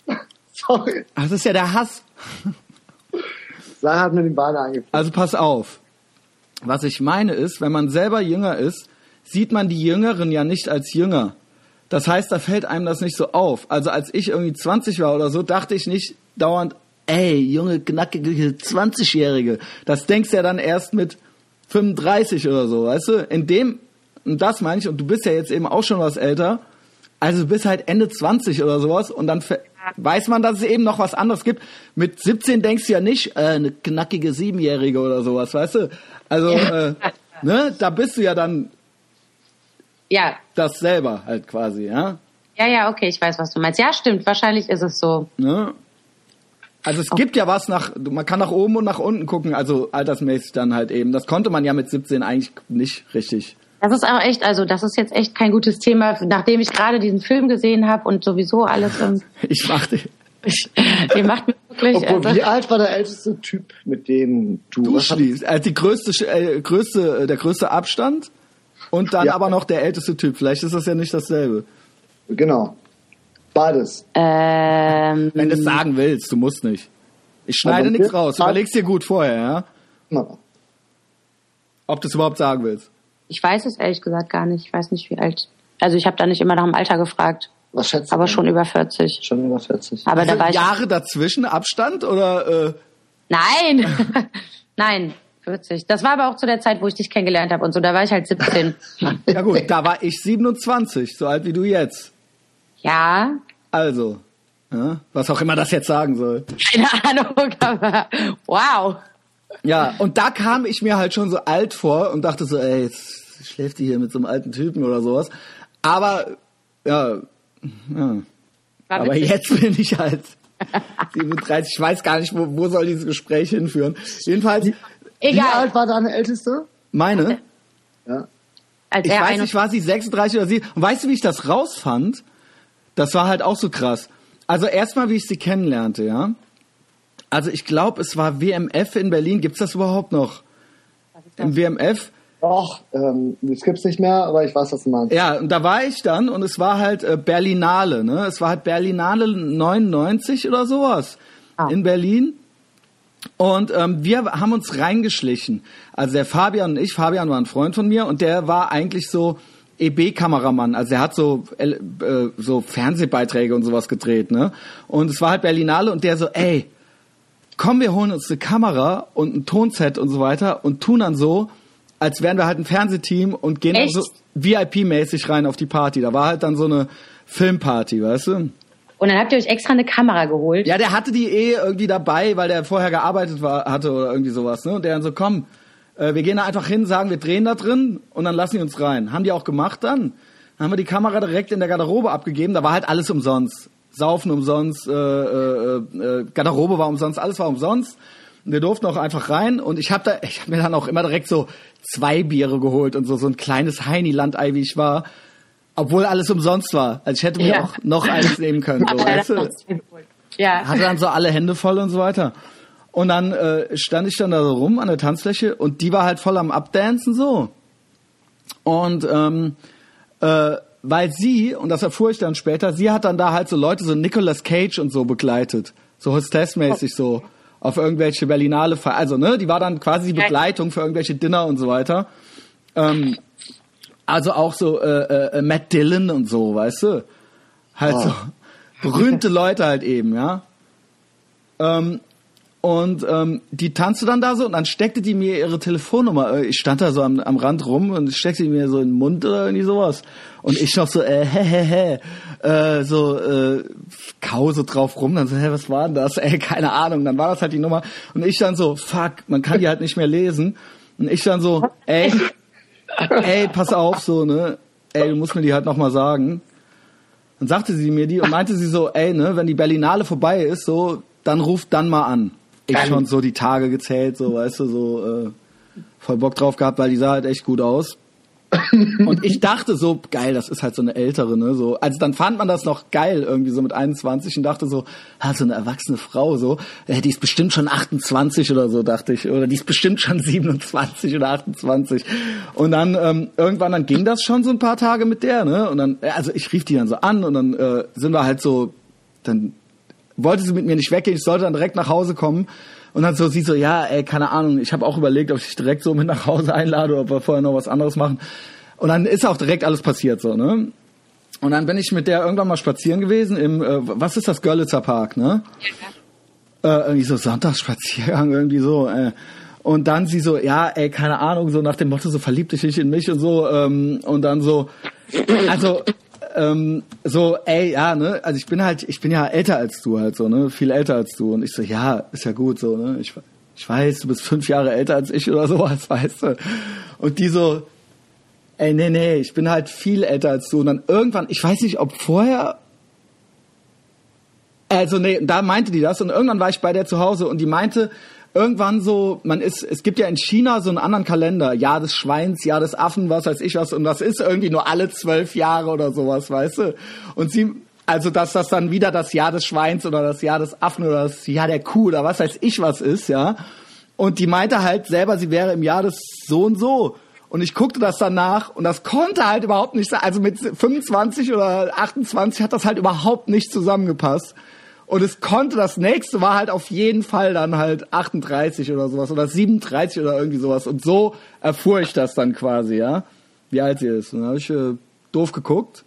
Ne? Sorry. Das ist ja der Hass. Sarah hat mir die Beine angefangen. Also pass auf. Was ich meine ist, wenn man selber jünger ist, sieht man die Jüngeren ja nicht als jünger. Das heißt, da fällt einem das nicht so auf. Also als ich irgendwie 20 war oder so, dachte ich nicht dauernd, ey, junge, knackige 20-Jährige. Das denkst du ja dann erst mit 35 oder so, weißt du? In dem, und das meine ich, und du bist ja jetzt eben auch schon was älter, also du bist halt Ende 20 oder sowas und dann weiß man, dass es eben noch was anderes gibt. Mit 17 denkst du ja nicht, äh, eine knackige Siebenjährige oder sowas, weißt du? Also, äh, ne, da bist du ja dann Ja, das selber halt quasi, ja? ja, ja, okay, ich weiß, was du meinst. Ja, stimmt, wahrscheinlich ist es so. Ne? Also es gibt ja was nach, man kann nach oben und nach unten gucken, also altersmäßig dann halt eben. Das konnte man ja mit 17 eigentlich nicht richtig. Das ist auch echt, also das ist jetzt echt kein gutes Thema, nachdem ich gerade diesen Film gesehen habe und sowieso alles. Und Ich machte, ihr macht mir wirklich. Obwohl, also, wie alt war der älteste Typ, mit dem du... du schließt, also die größte, äh, größte, äh, der größte Abstand und dann Ja. aber noch der älteste Typ. Vielleicht ist das ja nicht dasselbe. Genau. Beides. ähm, Wenn du es sagen willst, du musst nicht. Ich schneide Also, nichts wir- raus. Überleg's dir gut vorher, ja? Ob du es überhaupt sagen willst. Ich weiß es ehrlich gesagt gar nicht. Ich weiß nicht, wie alt. Also ich habe da nicht immer nach dem Alter gefragt, Was schätzt du aber schon über 40. Schon über 40. Aber da Also war ich. Jahre dazwischen Abstand oder äh, Nein! Nein, 40. Das war aber auch zu der Zeit, wo ich dich kennengelernt habe und so. Da war ich halt 17. ja gut, da war ich 27, so alt wie du jetzt. ja, Also, ja, was auch immer das jetzt sagen soll. keine Ahnung, aber wow. Ja, und da kam ich mir halt schon so alt vor und dachte so, ey, jetzt schläft die hier mit so einem alten Typen oder sowas. Aber ja, ja. Aber jetzt bin ich halt 37. Ich weiß gar nicht, wo, wo soll dieses Gespräch hinführen. Jedenfalls Wie Egal. alt war deine Älteste? meine. Ja. Als Ich weiß nicht, war sie 36 oder sie. Und weißt du, wie ich das rausfand? Das war halt auch so krass. Also erstmal, wie ich sie kennenlernte, ja. Also ich glaube, es war WMF in Berlin. Gibt's das überhaupt noch? Im WMF, Och, ähm, das gibt's nicht mehr, aber ich weiß, was du meinst. Ja, und da war ich dann und es war halt äh, Berlinale, ne? Es war halt Berlinale 99 oder sowas Ah. in Berlin. Und ähm, wir haben uns reingeschlichen. Also der Fabian und ich, Fabian war ein Freund von mir und der war eigentlich so EB-Kameramann. Also er hat so äh, so Fernsehbeiträge und sowas gedreht, ne? Und es war halt Berlinale und der so, ey, komm, wir holen uns eine Kamera und ein Tonset und so weiter und tun dann so, als wären wir halt ein Fernsehteam und gehen Echt? so VIP-mäßig rein auf die Party. Da war halt dann so eine Filmparty, weißt du? Und dann habt ihr euch extra eine Kamera geholt. Ja, der hatte die eh irgendwie dabei, weil der vorher gearbeitet war, hatte oder irgendwie sowas, ne? Und der dann so, komm, äh, wir gehen da einfach hin, sagen, wir drehen da drin und dann lassen die uns rein. Haben die auch gemacht dann. Dann haben wir die Kamera direkt in der Garderobe abgegeben, da war halt alles umsonst. Saufen umsonst, äh, äh, äh, Garderobe war umsonst, alles war umsonst. Und wir durften auch einfach rein und ich habe da, ich habe mir dann auch immer direkt so zwei Biere geholt und so so ein kleines Heini-Landei, wie ich war, obwohl alles umsonst war. Also ich hätte mir Ja. auch noch eins nehmen können. So, weißt du? Ja. hatte dann so alle Hände voll und so weiter. Und dann äh, stand ich dann da so rum an der Tanzfläche und die war halt voll am Abdancen so. Und ähm, äh, weil sie, und das erfuhr ich dann später, sie hat dann da halt so Leute, so Nicolas Cage und so begleitet. So hostessmäßig so auf irgendwelche Berlinale, also ne, die war dann quasi die. Begleitung für irgendwelche Dinner und so weiter. Ähm, also auch so äh, äh, Matt Dillon und so, weißt du? Halt so berühmte Leute halt eben, ja. Ähm, und ähm, die tanzte dann da so und dann steckte die mir ihre Telefonnummer. äh, Ich stand da so am, am Rand rum und steckte die mir so in den Mund oder irgendwie sowas. Und ich noch so, äh, hä, hä, hä, äh, so, äh, kau so drauf rum. Dann so, hä, was war denn das? Ey, keine Ahnung. Dann war das halt die Nummer. Und ich dann so, fuck, man kann die halt nicht mehr lesen. Und ich dann so, ey, ey, pass auf, so, ne? Ey, du musst mir die halt nochmal sagen. Dann sagte sie mir die und meinte sie so, ey, ne, wenn die Berlinale vorbei ist, so, dann ruf dann mal an. Ich schon so die Tage gezählt, so, weißt du, so, äh, voll Bock drauf gehabt, weil die sah halt echt gut aus. und ich dachte so, geil, das ist halt so eine ältere, ne, so. Also dann fand man das noch geil, irgendwie so mit 21 und dachte so, ah, so eine erwachsene Frau, so, äh, die ist bestimmt schon 28 oder so, dachte ich. Oder die ist bestimmt schon 27 oder 28. Und dann, ähm, irgendwann, dann ging das schon so ein paar Tage mit der, ne, und dann, äh, also ich rief die dann so an und dann äh, sind wir halt so, dann wollte sie mit mir nicht weggehen, ich sollte dann direkt nach Hause kommen. Und dann so sie so, ja, ey, keine Ahnung, ich habe auch überlegt, ob ich dich direkt so mit nach Hause einlade oder ob wir vorher noch was anderes machen. Und dann ist auch direkt alles passiert so, ne? Und dann bin ich mit der irgendwann mal spazieren gewesen im, äh, was ist das, Görlitzer Park, ne? Äh, irgendwie so Sonntagsspaziergang, irgendwie so. Äh. Und dann sie so, ja, ey, keine Ahnung, so nach dem Motto, so verlieb dich nicht in mich und so. Ähm, und dann so, also ähm, so, ey, ja, ne, also ich bin halt, ich bin ja älter als du halt so, ne, viel älter als du. Und ich so, ja, ist ja gut so, ne, ich, ich weiß, du bist fünf Jahre älter als ich oder sowas, weißt du. Und die so, ey, nee, nee, ich bin halt viel älter als du. Und dann irgendwann, ich weiß nicht, ob vorher also nee, da meinte die das und irgendwann war ich bei der zu Hause und die meinte irgendwann so, man ist, es gibt ja in China so einen anderen Kalender, Jahr des Schweins, Jahr des Affen, was weiß ich was und das ist irgendwie nur alle zwölf Jahre oder sowas, weißt du? Und sie, also dass das dann wieder das Jahr des Schweins oder das Jahr des Affen oder das Jahr der Kuh oder was weiß ich was ist, ja? Und die meinte halt selber, sie wäre im Jahr des so und so. Und ich guckte das danach und das konnte halt überhaupt nicht sein. Also mit 25 oder 28 hat das halt überhaupt nicht zusammengepasst. Und es konnte, das nächste war halt auf jeden Fall dann halt 38 oder sowas oder 37 oder irgendwie sowas. Und so erfuhr ich das dann quasi, ja, wie alt sie ist. Und dann habe ich äh, doof geguckt.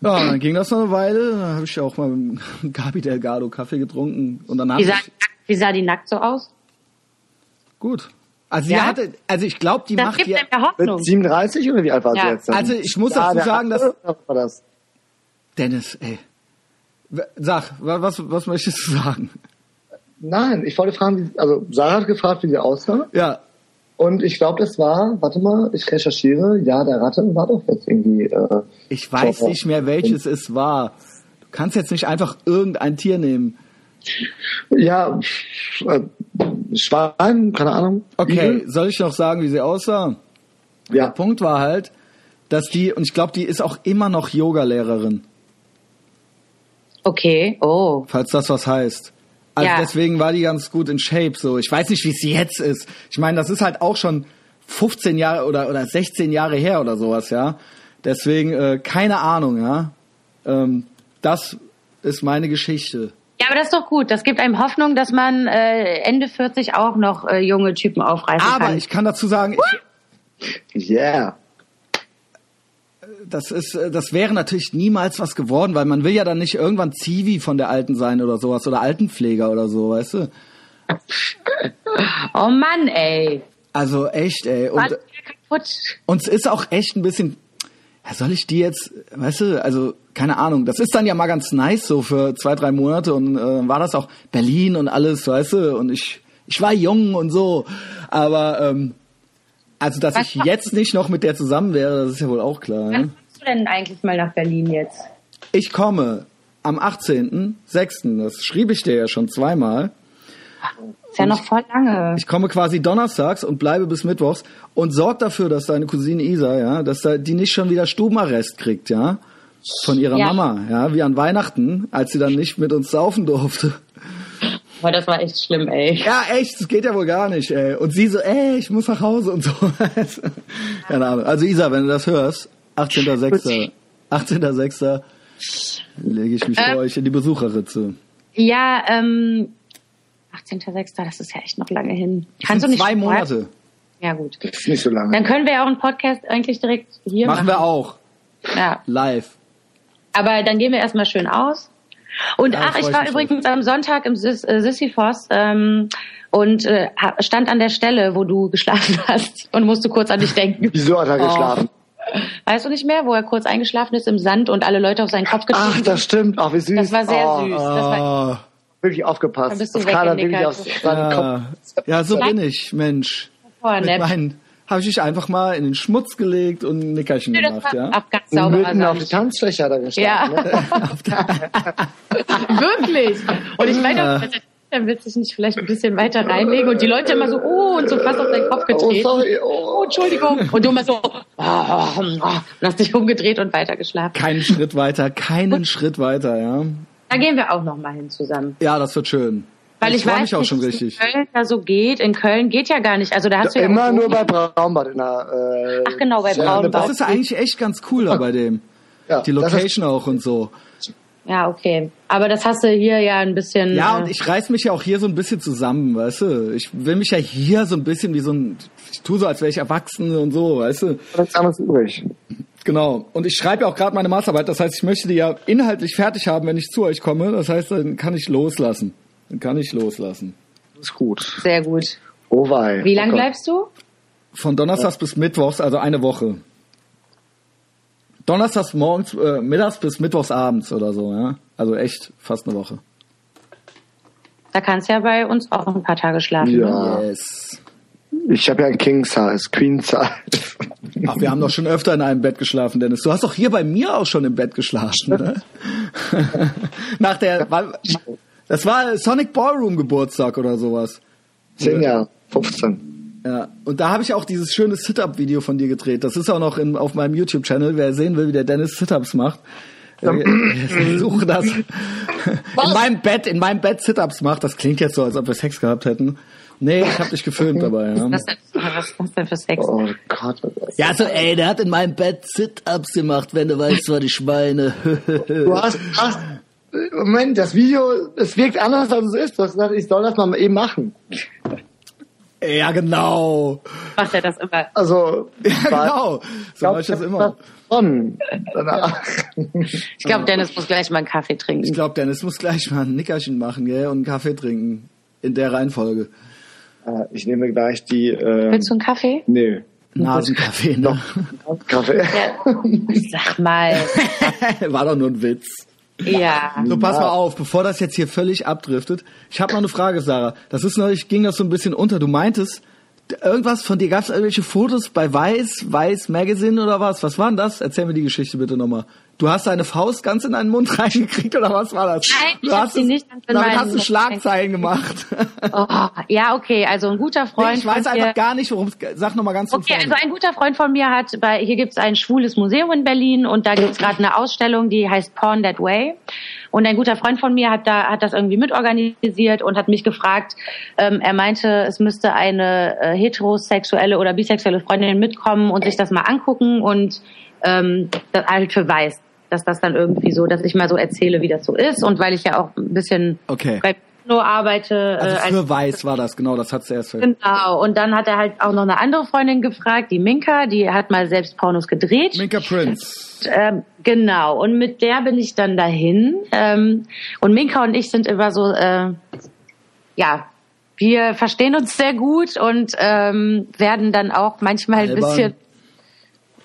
Ja, und dann ging das noch eine Weile. Dann habe ich auch mal mit Gabi Delgado Kaffee getrunken. Und dann Wie habe sah, ich... wie sah die nackt so aus? Gut. Also sie Ja? hatte, also ich glaube, die Das macht gibt ja... ja. Mit 37 oder wie alt war Ja. sie jetzt? Dann? Also ich muss Ja, dazu sagen, dass... hatte- was war das? Dennis, ey. Sag, wa- was, was möchtest du sagen? Nein, ich wollte fragen, also Sarah hat gefragt, wie sie aussah. Ja, Und ich glaube, das war, warte mal, ich recherchiere, ja, der Ratte war doch jetzt irgendwie. Äh, ich weiß Doch, nicht mehr, welches es war. Du kannst jetzt nicht einfach irgendein Tier nehmen. ja, äh, Schwein, keine Ahnung. Okay, Igel? soll ich noch sagen, wie sie aussah? Ja. Punkt war halt, dass die, und ich glaube, die ist auch immer noch Yoga-Lehrerin, Okay, oh. falls das was heißt. Also Ja. deswegen war die ganz gut in Shape, so. Ich weiß nicht, wie es jetzt ist. Ich meine, das ist halt auch schon 15 Jahre oder, oder 16 Jahre her oder sowas, ja. Deswegen, äh, keine Ahnung, ja. Ähm, das ist meine Geschichte. Ja, aber das ist doch gut. Das gibt einem Hoffnung, dass man äh, Ende 40 auch noch äh, junge Typen aufreißen Aber kann. ich kann dazu sagen, ich, Yeah. Das ist, äh, das wäre natürlich niemals was geworden, weil man will ja dann nicht irgendwann Zivi von der Alten sein oder sowas oder Altenpfleger oder so, weißt du? oh Mann, ey. Also echt, ey. Und, es ist auch echt ein bisschen, ja, soll ich die jetzt, weißt du, also keine Ahnung, das ist dann ja mal ganz nice so für zwei, drei Monate und äh, war das auch Berlin und alles, weißt du, und ich, ich war jung und so, aber ähm, also, dass ich jetzt nicht noch mit der zusammen wäre, das ist ja wohl auch klar. Ne? Du denn eigentlich mal nach Berlin jetzt? Ich komme am 18.06., das schrieb ich dir ja schon zweimal. Ist ja noch voll lange. Ich komme quasi donnerstags und bleibe bis mittwochs und sorg dafür, dass deine Cousine Isa, ja, dass da, die nicht schon wieder Stubenarrest kriegt, ja, von ihrer Ja. Mama, ja, wie an Weihnachten, als sie dann nicht mit uns saufen durfte. Boah, das war echt schlimm, ey. Ja, echt, das geht ja wohl gar nicht, ey. Und sie so, ey, ich muss nach Hause und so. Keine Ahnung. Also Isa, wenn du das hörst, 18.06. 18.06. lege ich mich Äh. vor euch in die Besucherritze. Ja, ähm, 18.06., das ist ja echt noch lange hin. Kannst du nicht Zwei? Monate. Ja, gut. Das ist nicht so lange. Dann können wir ja auch einen Podcast eigentlich direkt hier Machen machen. wir auch. Ja. Live. Aber dann gehen wir erstmal schön aus. Und Ja, ach, ich war übrigens am Sonntag im Sis, äh, Sisyphos ähm, und äh, stand an der Stelle, wo du geschlafen hast und musste kurz an dich denken. Wieso hat er Oh. geschlafen? Weißt du nicht mehr, wo er kurz eingeschlafen ist im Sand und alle Leute auf seinen Kopf getreten Ach, das stimmt. Ach, wie süß. Das war sehr oh, süß. Das war, Oh, Wirklich aufgepasst. Da bist du Das Kader wirklich aus seinem Kopf. ja. so bin ich, Mensch. voll Mit meinen habe ich dich einfach mal in den Schmutz gelegt und ein Nickerchen das gemacht, ja? auch ganz sauberer Mitten auf die Sand. Tanzfläche hat er geschlafen. Ja, Ne? wirklich. Und ich meine, Dann willst du dich nicht vielleicht ein bisschen weiter reinlegen und die Leute immer so, oh, und so fast auf deinen Kopf Oh, getreten. sorry. Oh, Oh. Entschuldigung. Und du immer so, ah, ah, und hast dich umgedreht und weitergeschlafen. Keinen Schritt weiter, keinen Schritt weiter, ja? Da gehen wir auch noch mal hin zusammen. Ja, das wird schön. Weil ich, freu weiß mich auch schon wie richtig. es in Köln da so geht. In Köln geht ja gar nicht. Also da hast du ja Immer nur bei Braunbad in der. Äh, Ach genau, bei Braunbad. Das ist eigentlich echt ganz cool da bei dem. Ja, Die Location auch und so. Ja, okay. Aber das hast du hier ja ein bisschen. Ja, äh, und ich reiß mich ja auch hier so ein bisschen zusammen, weißt du? Ich will mich ja hier so ein bisschen wie so ein, ich tue so, als wäre ich erwachsen und so, weißt du? nichts anderes übrig. Genau. Und ich schreibe ja auch gerade meine Masterarbeit, das heißt, ich möchte die ja inhaltlich fertig haben, wenn ich zu euch komme. Das heißt, dann kann ich loslassen. Dann kann ich loslassen. Das ist gut. Sehr gut. Oh wei. Wie lange bleibst du? Von Donnerstags bis Mittwochs, also eine Woche. Donnerstags morgens, äh, mittags bis Mittwochs abends oder so, ja. Also echt fast eine Woche. Da kannst du ja bei uns auch ein paar Tage schlafen. Ne? Ja. Yes. Ich habe ja ein King Size, Queen Size. Ach, wir haben doch schon öfter in einem Bett geschlafen, Dennis. Du hast doch hier bei mir auch schon im Bett geschlafen, ne? Nach der, das war Sonic Ballroom Geburtstag oder sowas. Zehn Jahre, 15. Ja, und da habe ich auch dieses schöne Sit-Up-Video von dir gedreht. Das ist auch noch in, auf meinem YouTube-Channel. Wer sehen will, wie der Dennis Sit-Ups macht, äh, suche das. In meinem Bett, in meinem Bett Sit-Ups macht. Das klingt jetzt so, als ob wir Sex gehabt hätten. Nee, ich habe dich gefilmt dabei. Ja. Was, denn- was ist das denn für Sex? Oh Gott. was- Ja, so, ey, der hat in meinem Bett Sit-Ups gemacht, wenn du weißt, was ich meine. Du hast, hast, Moment, das Video, es wirkt anders, als es ist. Du hast gesagt, ich soll das mal eben machen. Ja, genau. Macht er das immer? Also, Ja, genau. So mach ich das immer. Ich glaube, Dennis muss gleich mal einen Kaffee trinken. Ich glaube, Dennis muss gleich mal ein Nickerchen machen, gell, und einen Kaffee trinken. In der Reihenfolge. Äh, Ich nehme gleich die, äh, Willst du einen Kaffee? nee, Nasenkaffee, ne? Kaffee. Ja. Sag mal. War doch nur ein Witz. Ja. So, pass mal auf, bevor das jetzt hier völlig abdriftet. Ich habe noch eine Frage, Sarah. Das ist neulich, ging das so ein bisschen unter. Du meintest, irgendwas von dir, gab es irgendwelche Fotos bei Weiß, Weiß Magazine oder was? Was waren das? Erzähl mir die Geschichte bitte nochmal. Du hast deine Faust ganz in deinen Mund reingekriegt oder was war das? Nein, ich du hab hast sie nicht ganz in Damit hast du Schlagzeilen gemacht. Oh, ja, okay, also ein guter Freund Nee, ich weiß einfach gar nicht, worum es. Sag noch mal ganz von Okay, also ein guter Freund von mir hat, bei, hier gibt's ein schwules Museum in Berlin und da gibt's gerade eine Ausstellung, die heißt Porn That Way. Und ein guter Freund von mir hat da hat das irgendwie mitorganisiert und hat mich gefragt. Ähm, er meinte, es müsste eine äh, heterosexuelle oder bisexuelle Freundin mitkommen und sich das mal angucken und ähm, das halt für weiß, dass das dann irgendwie so, dass ich mal so erzähle, wie das so ist und weil ich ja auch ein bisschen Okay. bei Porno arbeite. also äh, als für weiß war das, genau, das hat sie erst ver- Genau, und dann hat er halt auch noch eine andere Freundin gefragt, die Minka, die hat mal selbst Pornos gedreht. Minka Prince. Ähm, genau, und mit der bin ich dann dahin. Ähm, und Minka und ich sind immer so, äh, ja, wir verstehen uns sehr gut und ähm, werden dann auch manchmal ein bisschen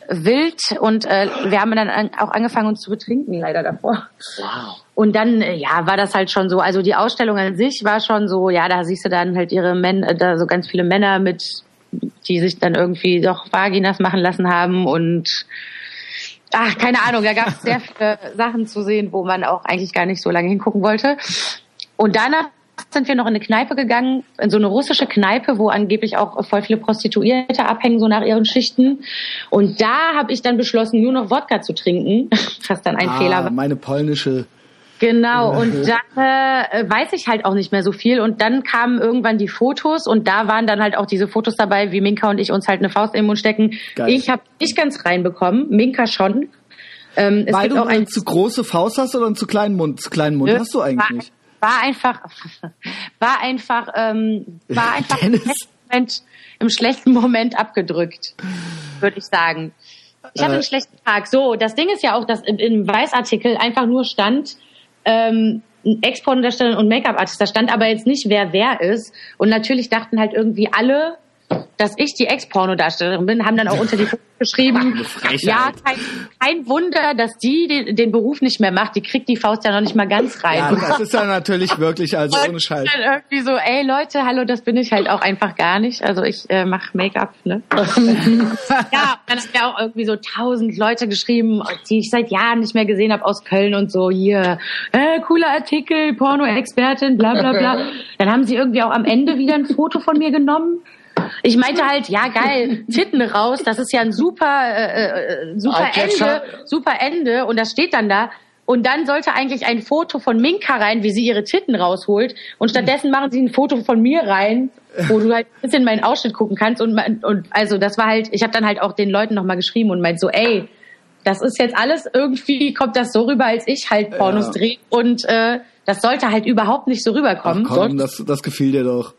wild und äh, wir haben dann an, auch angefangen uns zu betrinken leider davor. Wow. Und dann, äh, ja, war das halt schon so. Also die Ausstellung an sich war schon so, ja, da siehst du dann halt ihre Männer, da so ganz viele Männer mit, die sich dann irgendwie doch Vaginas machen lassen haben und ach, keine Ahnung, da gab es sehr viele Sachen zu sehen, wo man auch eigentlich gar nicht so lange hingucken wollte. Und danach sind wir noch in eine Kneipe gegangen, in so eine russische Kneipe, wo angeblich auch voll viele Prostituierte abhängen, so nach ihren Schichten. Und da habe ich dann beschlossen, nur noch Wodka zu trinken, was dann ein Fehler Ah, war. meine polnische. Genau, und dann äh, weiß ich halt auch nicht mehr so viel. Und dann kamen irgendwann die Fotos und da waren dann halt auch diese Fotos dabei, wie Minka und ich uns halt eine Faust in den Mund stecken. Geil. Ich habe nicht ganz reinbekommen, Minka schon. Ähm, es Weil du auch eine ein zu große Faust hast oder einen zu kleinen Mund? Zu kleinen Mund hast du eigentlich nicht. War einfach, war einfach, ähm, war einfach im schlechten, Moment, im schlechten Moment abgedrückt, würde ich sagen. Ich hatte Äh. einen schlechten Tag. So, das Ding ist ja auch, dass im, Weißartikel einfach nur stand, ähm, Ex-Pornodarsteller und Make-up-Artist. Da stand aber jetzt nicht, wer wer ist. Und natürlich dachten halt irgendwie alle, dass ich die Ex-Pornodarstellerin bin, haben dann auch unter die geschrieben, ja, kein, kein Wunder, dass die den, den Beruf nicht mehr macht. Die kriegt die Faust ja noch nicht mal ganz rein. Ja, das ist dann natürlich wirklich, also ohne Scheiß. dann irgendwie so, ey Leute, hallo, das bin ich halt auch einfach gar nicht. Also ich äh, mache Make-up, ne? ja, dann hat ja auch irgendwie so tausend Leute geschrieben, die ich seit Jahren nicht mehr gesehen habe aus Köln und so, hier, äh, cooler Artikel, Porno-Expertin, bla bla bla. Dann haben sie irgendwie auch am Ende wieder ein Foto von mir genommen. Ich meinte halt, ja geil, Titten raus, das ist ja ein super, äh, äh, super Eyecatcher. Ende, super Ende und das steht dann da. Und dann sollte eigentlich ein Foto von Minka rein, wie sie ihre Titten rausholt. Und stattdessen machen sie ein Foto von mir rein, wo du halt ein bisschen meinen Ausschnitt gucken kannst. Und, und also das war halt, ich habe dann halt auch den Leuten nochmal geschrieben und meint so, ey, das ist jetzt alles irgendwie, kommt das so rüber, als ich halt Pornos Ja. drehe. Und äh, das sollte halt überhaupt nicht so Ach rüberkommen. komm, das, das gefiel dir doch.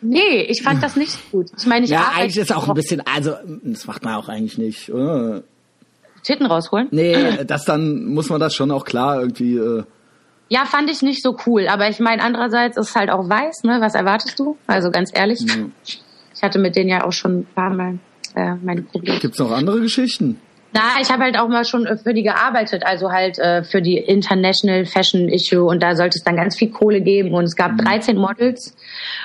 Nee, ich fand das nicht gut. Ich meine, ich Ja, eigentlich ist auch ein bisschen, also das macht man auch eigentlich nicht, oder? Titten rausholen. Nee, das dann muss man das schon auch klar irgendwie. Äh, Ja, fand ich nicht so cool. Aber ich meine, andererseits ist es halt auch weiß, ne? Was erwartest du? Also ganz ehrlich. Ich hatte mit denen ja auch schon ein paar Mal äh, meine Probleme. gibt's noch andere Geschichten? Na, ich habe halt auch mal schon äh, für die gearbeitet, also halt äh, für die International Fashion Issue und da sollte es dann ganz viel Kohle geben und es gab 13 Models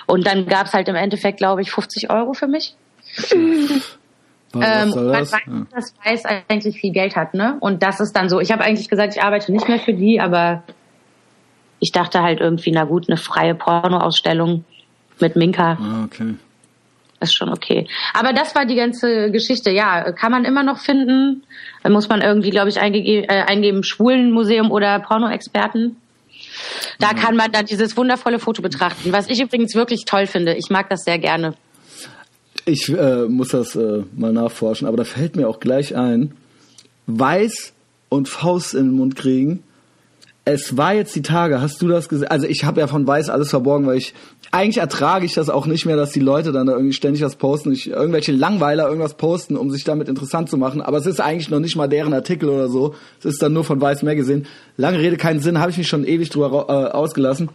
und dann gab's halt im Endeffekt, glaube ich, 50 Euro für mich. Was Ähm, man das? weiß, Ja. dass Weiß eigentlich viel Geld hat, ne? Und das ist dann so. Ich habe eigentlich gesagt, ich arbeite nicht mehr für die, aber ich dachte halt irgendwie, na gut, eine freie Pornoausstellung mit Minka Ah, okay. Ist schon okay. Aber das war die ganze Geschichte. Ja, kann man immer noch finden. Muss man irgendwie, glaube ich, äh, eingeben, Schwulenmuseum oder Pornoexperten. Da kann man dann dieses wundervolle Foto betrachten, was ich übrigens wirklich toll finde. Ich mag das sehr gerne. Ich äh, muss das äh, mal nachforschen, aber da fällt mir auch gleich ein, Weiß und Faust in den Mund kriegen. Es war jetzt die Tage, hast du das gesehen? Also ich habe ja von Weiß alles verborgen, weil ich eigentlich ertrage ich das auch nicht mehr, dass die Leute dann da irgendwie ständig was posten, ich, irgendwelche Langweiler irgendwas posten, um sich damit interessant zu machen. Aber es ist eigentlich noch nicht mal deren Artikel oder so. Es ist dann nur von Weiß Magazine. Lange Rede, keinen Sinn, habe ich mich schon ewig drüber äh, ausgelassen.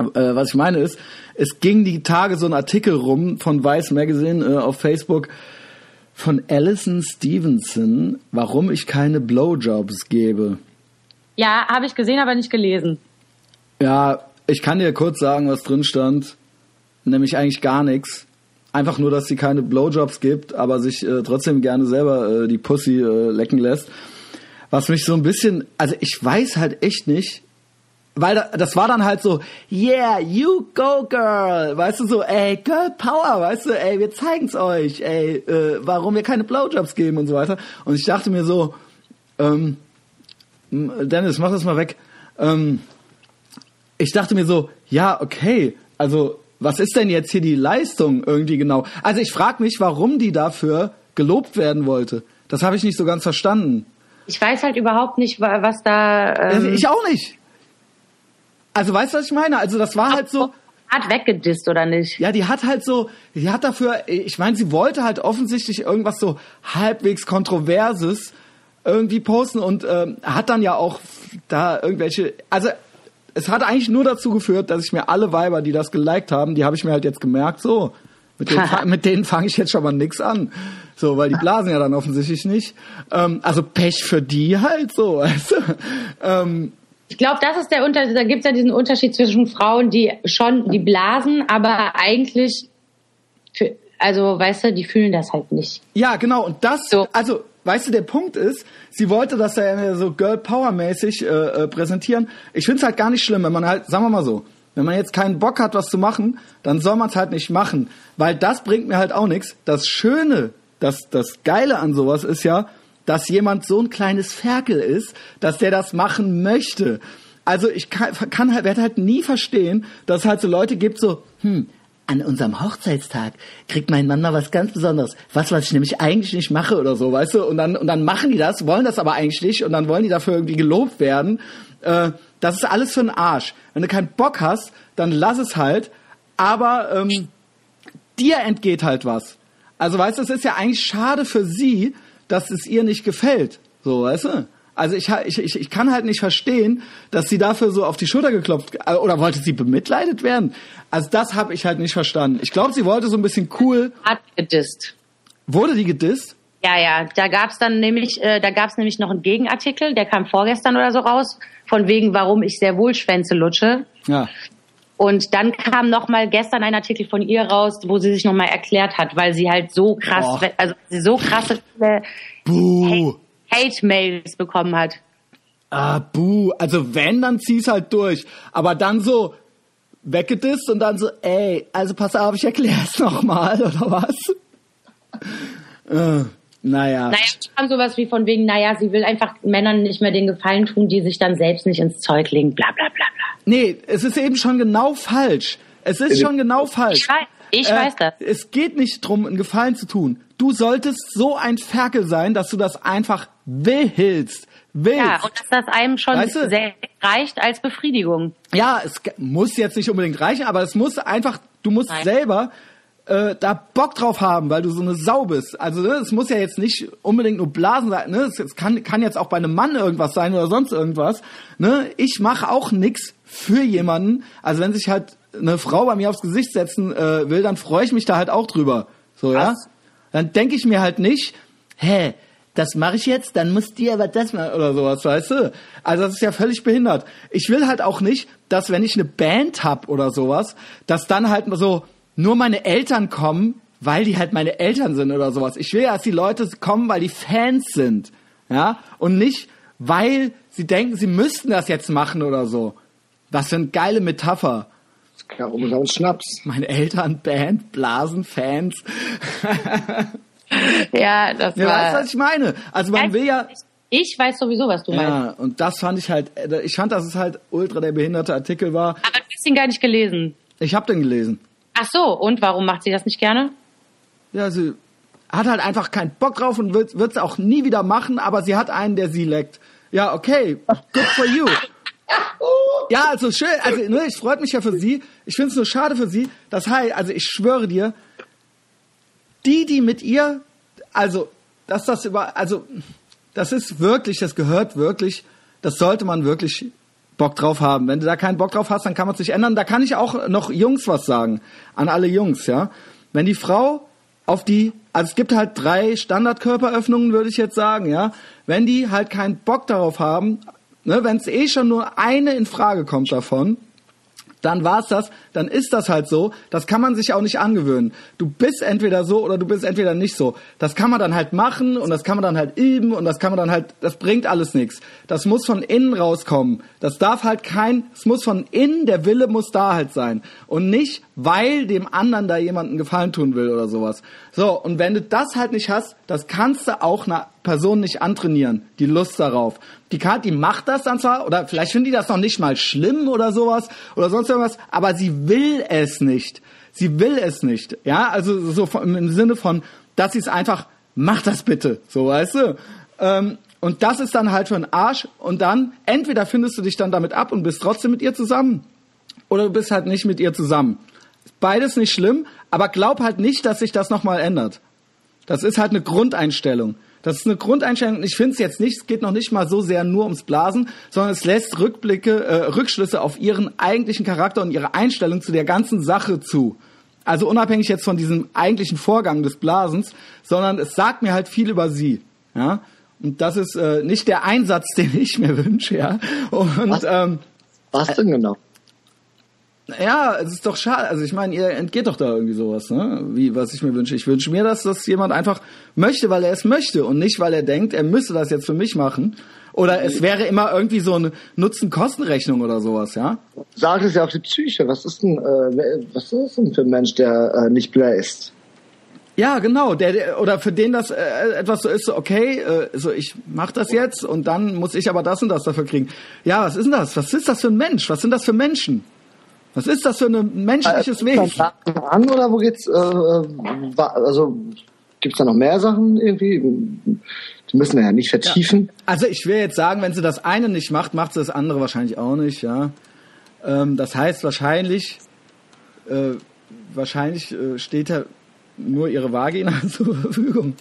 Äh, was ich meine ist, es ging die Tage so ein Artikel rum von Vice Magazine äh, auf Facebook von Alison Stevenson, warum ich keine Blowjobs gebe. Ja, habe ich gesehen, aber nicht gelesen. Ja, ich kann dir kurz sagen, was drin stand. Nämlich eigentlich gar nichts. Einfach nur, dass sie keine Blowjobs gibt, aber sich äh, trotzdem gerne selber äh, die Pussy äh, lecken lässt. was mich so ein bisschen, also ich weiß halt echt nicht, weil da, das war dann halt so, yeah, you go girl, weißt du so, ey, Girl Power, weißt du, ey, wir zeigen's euch, ey, äh, warum wir keine Blowjobs geben und so weiter. Und ich dachte mir so, ähm, Dennis, mach das mal weg. Ähm, ich dachte mir so, ja, okay, also was ist denn jetzt hier die Leistung irgendwie genau? Also ich frage mich, warum die dafür gelobt werden wollte. Das habe ich nicht so ganz verstanden. Ich weiß halt überhaupt nicht, was da. Ähm ich auch nicht. Also weißt du, was ich meine? Also das war halt so. Hat weggedisst oder nicht? Ja, die hat halt so, die hat dafür, ich meine, sie wollte halt offensichtlich irgendwas so halbwegs kontroverses irgendwie posten und ähm, hat dann ja auch da irgendwelche, also es hat eigentlich nur dazu geführt, dass ich mir alle Weiber, die das geliked haben, die habe ich mir halt jetzt gemerkt, so, mit denen, mit denen fange ich jetzt schon mal nix an. So, weil die blasen ja dann offensichtlich nicht. Ähm, also Pech für die halt so, du? Ähm, ich glaube, das ist der Unterschied. Da gibt es ja diesen Unterschied zwischen Frauen, die schon, die blasen, aber eigentlich, für, also weißt du, die fühlen das halt nicht. Ja, genau. Und das, so. also weißt du, der Punkt ist, sie wollte das ja so Girl Power mäßig äh, äh, präsentieren. Ich finde es halt gar nicht schlimm, wenn man halt, sagen wir mal so, wenn man jetzt keinen Bock hat, was zu machen, dann soll man es halt nicht machen, weil das bringt mir halt auch nichts. Das Schöne, das das Geile an sowas ist ja, dass jemand so ein kleines Ferkel ist, dass der das machen möchte. Also ich kann, kann halt, werde halt nie verstehen, dass es halt so Leute gibt, so, hm, an unserem Hochzeitstag kriegt mein Mann mal was ganz Besonderes. Was, was ich nämlich eigentlich nicht mache oder so, weißt du? Und dann, und dann machen die das, wollen das aber eigentlich nicht und dann wollen die dafür irgendwie gelobt werden. Äh, das ist alles für einen Arsch. Wenn du keinen Bock hast, dann lass es halt. Aber ähm, dir entgeht halt was. Also weißt du, es ist ja eigentlich schade für sie, dass es ihr nicht gefällt. So, weißt du? Also ich, ich, ich, ich kann halt nicht verstehen, dass sie dafür so auf die Schulter geklopft äh, oder wollte sie bemitleidet werden. Also das habe ich halt nicht verstanden. Ich glaube, sie wollte so ein bisschen cool. Hat gedisst. Wurde die gedisst? Ja, ja. Da gab's dann nämlich, äh, da gab's nämlich noch einen Gegenartikel, der kam vorgestern oder so raus, von wegen, warum ich sehr wohl Schwänze lutsche. Ja. Und dann kam noch mal gestern ein Artikel von ihr raus, wo sie sich noch mal erklärt hat, weil sie halt so krass, Och. also so krasse Hate-Mails bekommen hat. Ah, buh. Also wenn, dann zieh's halt durch. Aber dann so weggedisst und dann so, ey, also pass auf, ich erklär's noch mal, oder was? äh, naja. Naja, kam sowas wie von wegen, naja, sie will einfach Männern nicht mehr den Gefallen tun, die sich dann selbst nicht ins Zeug legen, bla bla bla bla. Nee, es ist eben schon genau falsch. Es ist schon genau falsch. Ich weiß, ich äh, weiß das. Es geht nicht drum, einen Gefallen zu tun. Du solltest so ein Ferkel sein, dass du das einfach willst. Willst. Ja, und dass das einem schon weißt du? sehr reicht als Befriedigung. Ja, es muss jetzt nicht unbedingt reichen, aber es muss einfach, du musst Nein. selber äh, da Bock drauf haben, weil du so eine Sau bist. Also ne, es muss ja jetzt nicht unbedingt nur Blasen sein. Ne? Es, es kann, kann jetzt auch bei einem Mann irgendwas sein oder sonst irgendwas. Ne? Ich mache auch nix für jemanden. Also wenn sich halt eine Frau bei mir aufs Gesicht setzen äh, will, dann freue ich mich da halt auch drüber. So Was? ja. Dann denke ich mir halt nicht, hä, das mache ich jetzt, dann muss die aber das machen oder sowas, weißt du? Also das ist ja völlig behindert. Ich will halt auch nicht, dass wenn ich eine Band hab oder sowas, dass dann halt so nur meine Eltern kommen, weil die halt meine Eltern sind oder sowas. Ich will ja, dass die Leute kommen, weil die Fans sind. Ja? Und nicht, weil sie denken, sie müssten das jetzt machen oder so. Was für eine geile Metapher. Klar, um Schnaps. Meine Eltern, Band, Blasen, Fans. ja, das ja, war... Weißt du, was ich meine? Also man will ja... Ich weiß sowieso, was du meinst. Ja, und das fand ich halt... Ich fand, dass es halt ultra der behinderte Artikel war. Aber du hast ihn gar nicht gelesen. Ich hab den gelesen. Ach so, und warum macht sie das nicht gerne? Ja, sie hat halt einfach keinen Bock drauf und wird es auch nie wieder machen, aber sie hat einen, der sie leckt. Ja, okay, good for you. Ja, also schön, also ne, ich freut mich ja für sie. Ich finde es nur schade für sie. Das heißt, also ich schwöre dir, die, die mit ihr, also, dass das über, also, das ist wirklich, das gehört wirklich, das sollte man wirklich Bock drauf haben. Wenn du da keinen Bock drauf hast, dann kann man es nicht ändern. Da kann ich auch noch Jungs was sagen. An alle Jungs, ja. Wenn die Frau auf die, also es gibt halt drei Standardkörperöffnungen, würde ich jetzt sagen, ja. Wenn die halt keinen Bock darauf haben, ne, wenn es eh schon nur eine in Frage kommt davon, dann war's das, dann ist das halt so. Das kann man sich auch nicht angewöhnen. Du bist entweder so oder du bist entweder nicht so. Das kann man dann halt machen und das kann man dann halt üben und das kann man dann halt, das bringt alles nichts. Das muss von innen rauskommen. Das darf halt kein, es muss von innen, der Wille muss da halt sein. Und nicht, weil dem anderen da jemanden Gefallen tun will oder sowas. So, und wenn du das halt nicht hast, das kannst du auch einer Person nicht antrainieren, die Lust darauf. Die, kann, die macht das dann zwar, oder vielleicht finden die das noch nicht mal schlimm oder sowas, oder sonst irgendwas, aber sie will es nicht. Sie will es nicht. Ja, also so im Sinne von, dass sie es einfach, mach das bitte, so weißt du. Ähm, und das ist dann halt für einen Arsch. Und dann, entweder findest du dich dann damit ab und bist trotzdem mit ihr zusammen, oder du bist halt nicht mit ihr zusammen. Beides nicht schlimm, aber glaub halt nicht, dass sich das nochmal ändert. Das ist halt eine Grundeinstellung. Das ist eine Grundeinstellung. Ich finde es jetzt nicht, es geht noch nicht mal so sehr nur ums Blasen, sondern es lässt Rückblicke, äh, Rückschlüsse auf ihren eigentlichen Charakter und ihre Einstellung zu der ganzen Sache zu. Also unabhängig jetzt von diesem eigentlichen Vorgang des Blasens, sondern es sagt mir halt viel über sie. Ja? Und das ist äh, nicht der Einsatz, den ich mir wünsche, ja. Und Was? ähm, Was denn genau? Ja, es ist doch schade. Also ich meine, ihr entgeht doch da irgendwie sowas, ne? Wie was ich mir wünsche. Ich wünsche mir, dass das jemand einfach möchte, weil er es möchte und nicht, weil er denkt, er müsste das jetzt für mich machen. Oder es wäre immer irgendwie so eine Nutzen-Kosten-Rechnung oder sowas, ja? Sagt es ja auf die Psyche. Was ist denn, äh, was ist denn für ein Mensch, der äh, nicht bläst? Ja, genau. Der, der oder für den das äh, etwas so ist, so okay, äh, so ich mach das jetzt und dann muss ich aber das und das dafür kriegen. Ja, was ist denn das? Was ist das für ein Mensch? Was sind das für Menschen? Was ist das für ein menschliches Äh, Wesen? an oder wo geht's? Äh, äh, also gibt's da noch mehr Sachen irgendwie? Die müssen wir ja nicht vertiefen. Also ich will jetzt sagen, wenn sie das eine nicht macht, macht sie das andere wahrscheinlich auch nicht, ja. Ähm, das heißt wahrscheinlich, äh, wahrscheinlich äh, steht da nur ihre Vagina zur Verfügung.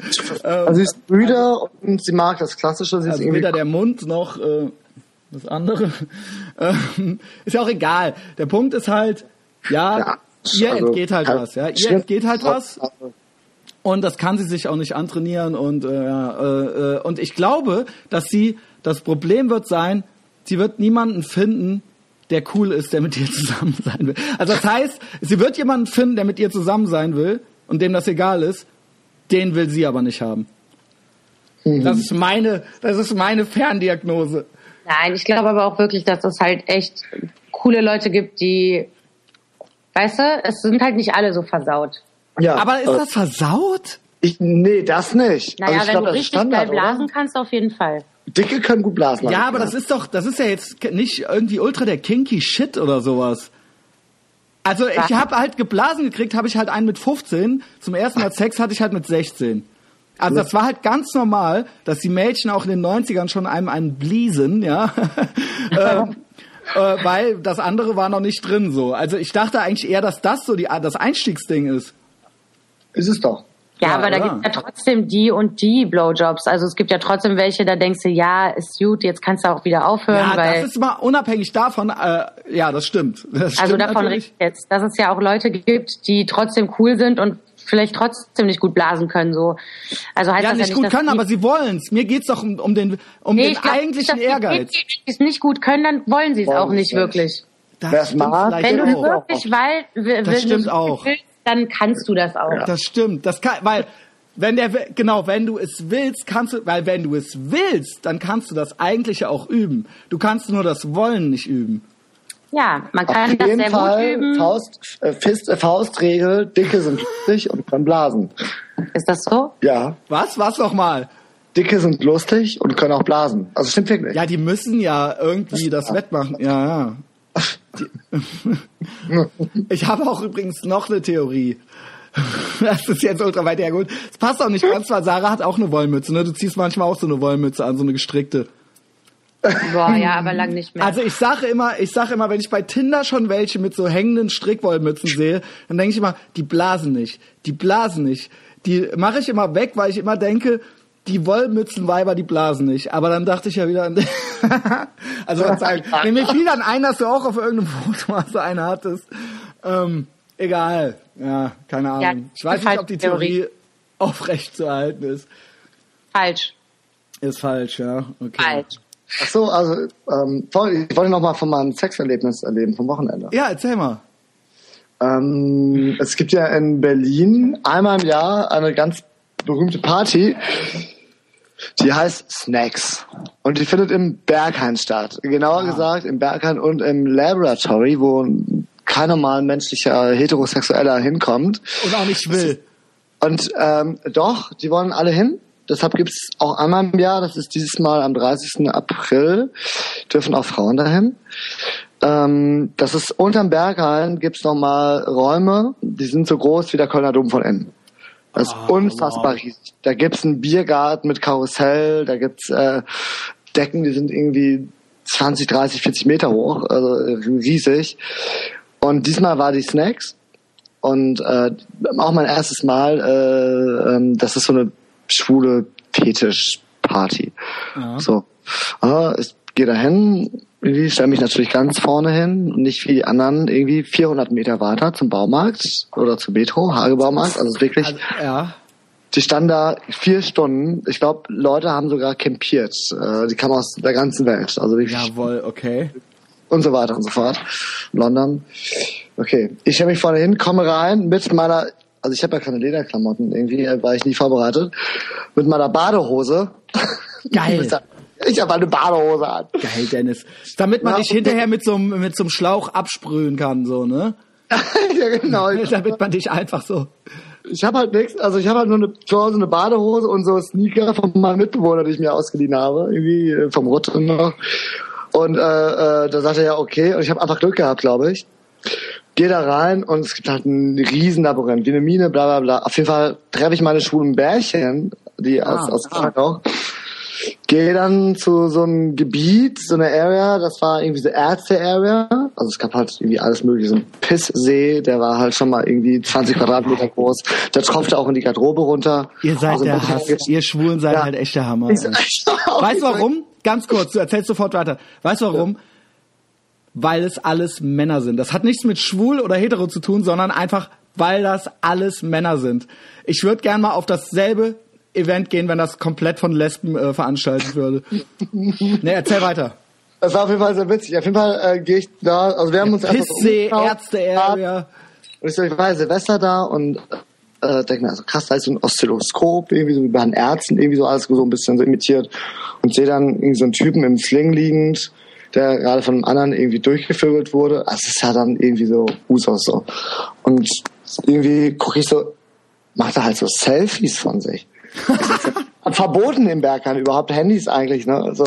Ähm, Also sie ist müde und sie mag das Klassische. Sie ist also irgendwie weder der Mund noch äh, das andere. Ähm, ist ja auch egal. Der Punkt ist halt, ja, Ja, ihr also, entgeht halt ja, was, ja. Ihr entgeht halt was. Und das kann sie sich auch nicht antrainieren und äh, äh, äh, und ich glaube, dass sie das Problem wird sein, sie wird niemanden finden, der cool ist, der mit ihr zusammen sein will. Also das heißt, sie wird jemanden finden, der mit ihr zusammen sein will und dem das egal ist, den will sie aber nicht haben. Das ist meine, das ist meine Ferndiagnose. Nein, ich glaube aber auch wirklich, dass es halt echt coole Leute gibt, die, weißt du, es sind halt nicht alle so versaut. Ja, Aber ist äh, das versaut? ich, nee, das nicht. Naja, also ich wenn glaub, du das ist richtig Standard, geil blasen oder? kannst, auf jeden Fall. Dicke können gut blasen. Ja, aber das ist doch, das ist ja jetzt nicht irgendwie ultra der kinky Shit oder sowas. Also ich habe halt geblasen gekriegt, habe ich halt einen mit 15. Zum ersten Mal Sex hatte ich halt mit 16. Also das war halt ganz normal, dass die Mädchen auch in den 90ern schon einem einen bliesen, ja. ähm, äh, weil das andere war noch nicht drin so. Also ich dachte eigentlich eher, dass das so die, das Einstiegsding ist. Ist es doch. Ja, Ja, aber da oder? gibt ja trotzdem die und die Blowjobs. Also es gibt ja trotzdem welche, da denkst du, ja, ist gut, jetzt kannst du auch wieder aufhören, Ja, weil das ist mal unabhängig davon, äh, ja, das stimmt. Das also stimmt davon rede natürlich. ich jetzt, dass es ja auch Leute gibt, die trotzdem cool sind und vielleicht trotzdem nicht gut blasen können. So, also heißt ja, das nicht ja gut nicht, dass können, aber sie wollen's. Mir geht's doch um, um den, um Nee, den glaub, eigentlichen Ehrgeiz. Die die es nicht gut können, dann wollen sie es Wollen auch sie nicht es wirklich. Das es stimmt mag, Wenn du wirklich weil, wenn Das du stimmt es auch. willst, dann kannst du das auch. Das stimmt. Das kann, weil, wenn der, genau, wenn du es willst, kannst du, weil wenn du es willst, dann kannst du das Eigentliche auch üben. Du kannst nur das Wollen nicht üben. Ja, man Auf kann das jeden sehr Fall gut üben. Faust, äh, Fist, äh, Faustregel, Dicke sind lustig und können blasen. Ist das so? Ja, Was? Was nochmal? Dicke sind lustig und können auch blasen. Also stimmt wirklich. Ja, die müssen ja irgendwie das wettmachen. Ja, ja. Ich habe auch übrigens noch eine Theorie. Das ist jetzt ultra weit hergeholt. Es passt auch nicht ganz, weil Sarah hat auch eine Wollmütze. Ne? Du ziehst manchmal auch so eine Wollmütze an, so eine gestrickte. Boah, ja, aber lang nicht mehr. Also ich sage immer, ich sage immer, wenn ich bei Tinder schon welche mit so hängenden Strickwollmützen sehe, dann denke ich immer, die blasen nicht, die blasen nicht. Die mache ich immer weg, weil ich immer denke, die Wollmützenweiber, die blasen nicht. Aber dann dachte ich ja wieder an Also Verzeihung. nee, mir fiel dann ein, dass du auch auf irgendeinem Foto mal so eine hattest. Ähm, egal. Ja, keine Ahnung. Ja, ich weiß nicht, ob die Theorie. Theorie aufrecht zu erhalten ist. Falsch. Ist falsch, ja. Okay. Falsch. Ach so, also ähm, ich wollte noch mal von meinem Sexerlebnis erleben vom Wochenende. Ja, erzähl mal. Ähm, es gibt ja in Berlin einmal im Jahr eine ganz berühmte Party, die heißt Snacks. Und die findet im Berghain statt. Genauer gesagt im Berghain und im Laboratory, wo kein normal menschlicher Heterosexueller hinkommt. Und auch nicht will. Und ähm, doch, die wollen alle hin. Deshalb gibt's auch einmal im Jahr, das ist dieses Mal am 30. April, dürfen auch Frauen dahin. Ähm, das ist unterm Berghain gibt's noch nochmal Räume, die sind so groß wie der Kölner Dom von innen. Das ist unfassbar riesig. Da gibt's einen Biergarten mit Karussell, da gibt's äh, Decken, die sind irgendwie 20, 30, 40 Meter hoch, also äh, riesig. Und diesmal war die Snacks und äh, auch mein erstes Mal, äh, ähm, das ist so eine schwule Fetisch-Party. Ja. So, äh, ich gehe da hin, irgendwie stelle mich natürlich ganz vorne hin und nicht wie die anderen irgendwie 400 Meter weiter zum Baumarkt oder zum Metro, Hagebaumarkt. Also wirklich, Also, ja. die standen da vier Stunden. Ich glaube, Leute haben sogar campiert. Äh, die kamen aus der ganzen Welt. Also Jawohl, okay. und so weiter und so fort. London. Okay, ich stelle mich vorne hin, komme rein mit meiner, also ich habe ja keine Lederklamotten, irgendwie war ich nie vorbereitet, mit meiner Badehose. Geil. Ich habe eine Badehose an. Geil, Dennis. Damit man Ja, dich hinterher mit so, einem- mit so einem Schlauch absprühen kann, so, ne? ja, genau. Damit man dich einfach so. Ich habe halt nichts, also ich habe halt nur eine, zu Hause eine Badehose und so Sneaker von meinem Mitbewohner, die ich mir ausgeliehen habe, irgendwie äh, vom Rutte noch. Und äh, äh, da sagte er ja okay und ich habe einfach Glück gehabt, glaube ich. Geh da rein und es gibt halt ein riesen Labyrinth, wie eine Mine, bla bla bla. Auf jeden Fall treffe ich meine schwulen Bärchen, die aus, Ah, aus ah. Krakau. Gehe dann zu so einem Gebiet, so eine Area, das war irgendwie so Ärzte-Area. Also es gab halt irgendwie alles mögliche. So ein Pisssee, der war halt schon mal irgendwie 20 Quadratmeter groß. Der tropfte auch in die Garderobe runter. Ihr seid Also der Hass. Ihr Schwulen seid Ja. halt echt der Hammer. Ich-. Weißt du warum? Ganz kurz, du erzählst sofort weiter. Weißt du warum? Weil es alles Männer sind. Das hat nichts mit schwul oder hetero zu tun, sondern einfach, weil das alles Männer sind. Ich würde gern mal auf dasselbe Event gehen, wenn das komplett von Lesben äh, veranstaltet würde. ne, erzähl weiter. Das war auf jeden Fall sehr witzig. Auf jeden Fall äh, gehe ich da, also wir haben uns einfach umgeschaut. Ärzte-Area. Und ich so, ich war Silvester da und äh, denke mir, also krass, da ist so ein Oszilloskop, irgendwie so wie bei den Ärzten, irgendwie so alles so ein bisschen so imitiert. Und sehe dann irgendwie so einen Typen im Sling liegend, der gerade von einem anderen irgendwie durchgevögelt wurde. Also es ist ja dann irgendwie so Usos so. Und irgendwie gucke ich so, macht er halt so Selfies von sich. Verboten im Berghain überhaupt Handys eigentlich, ne? Also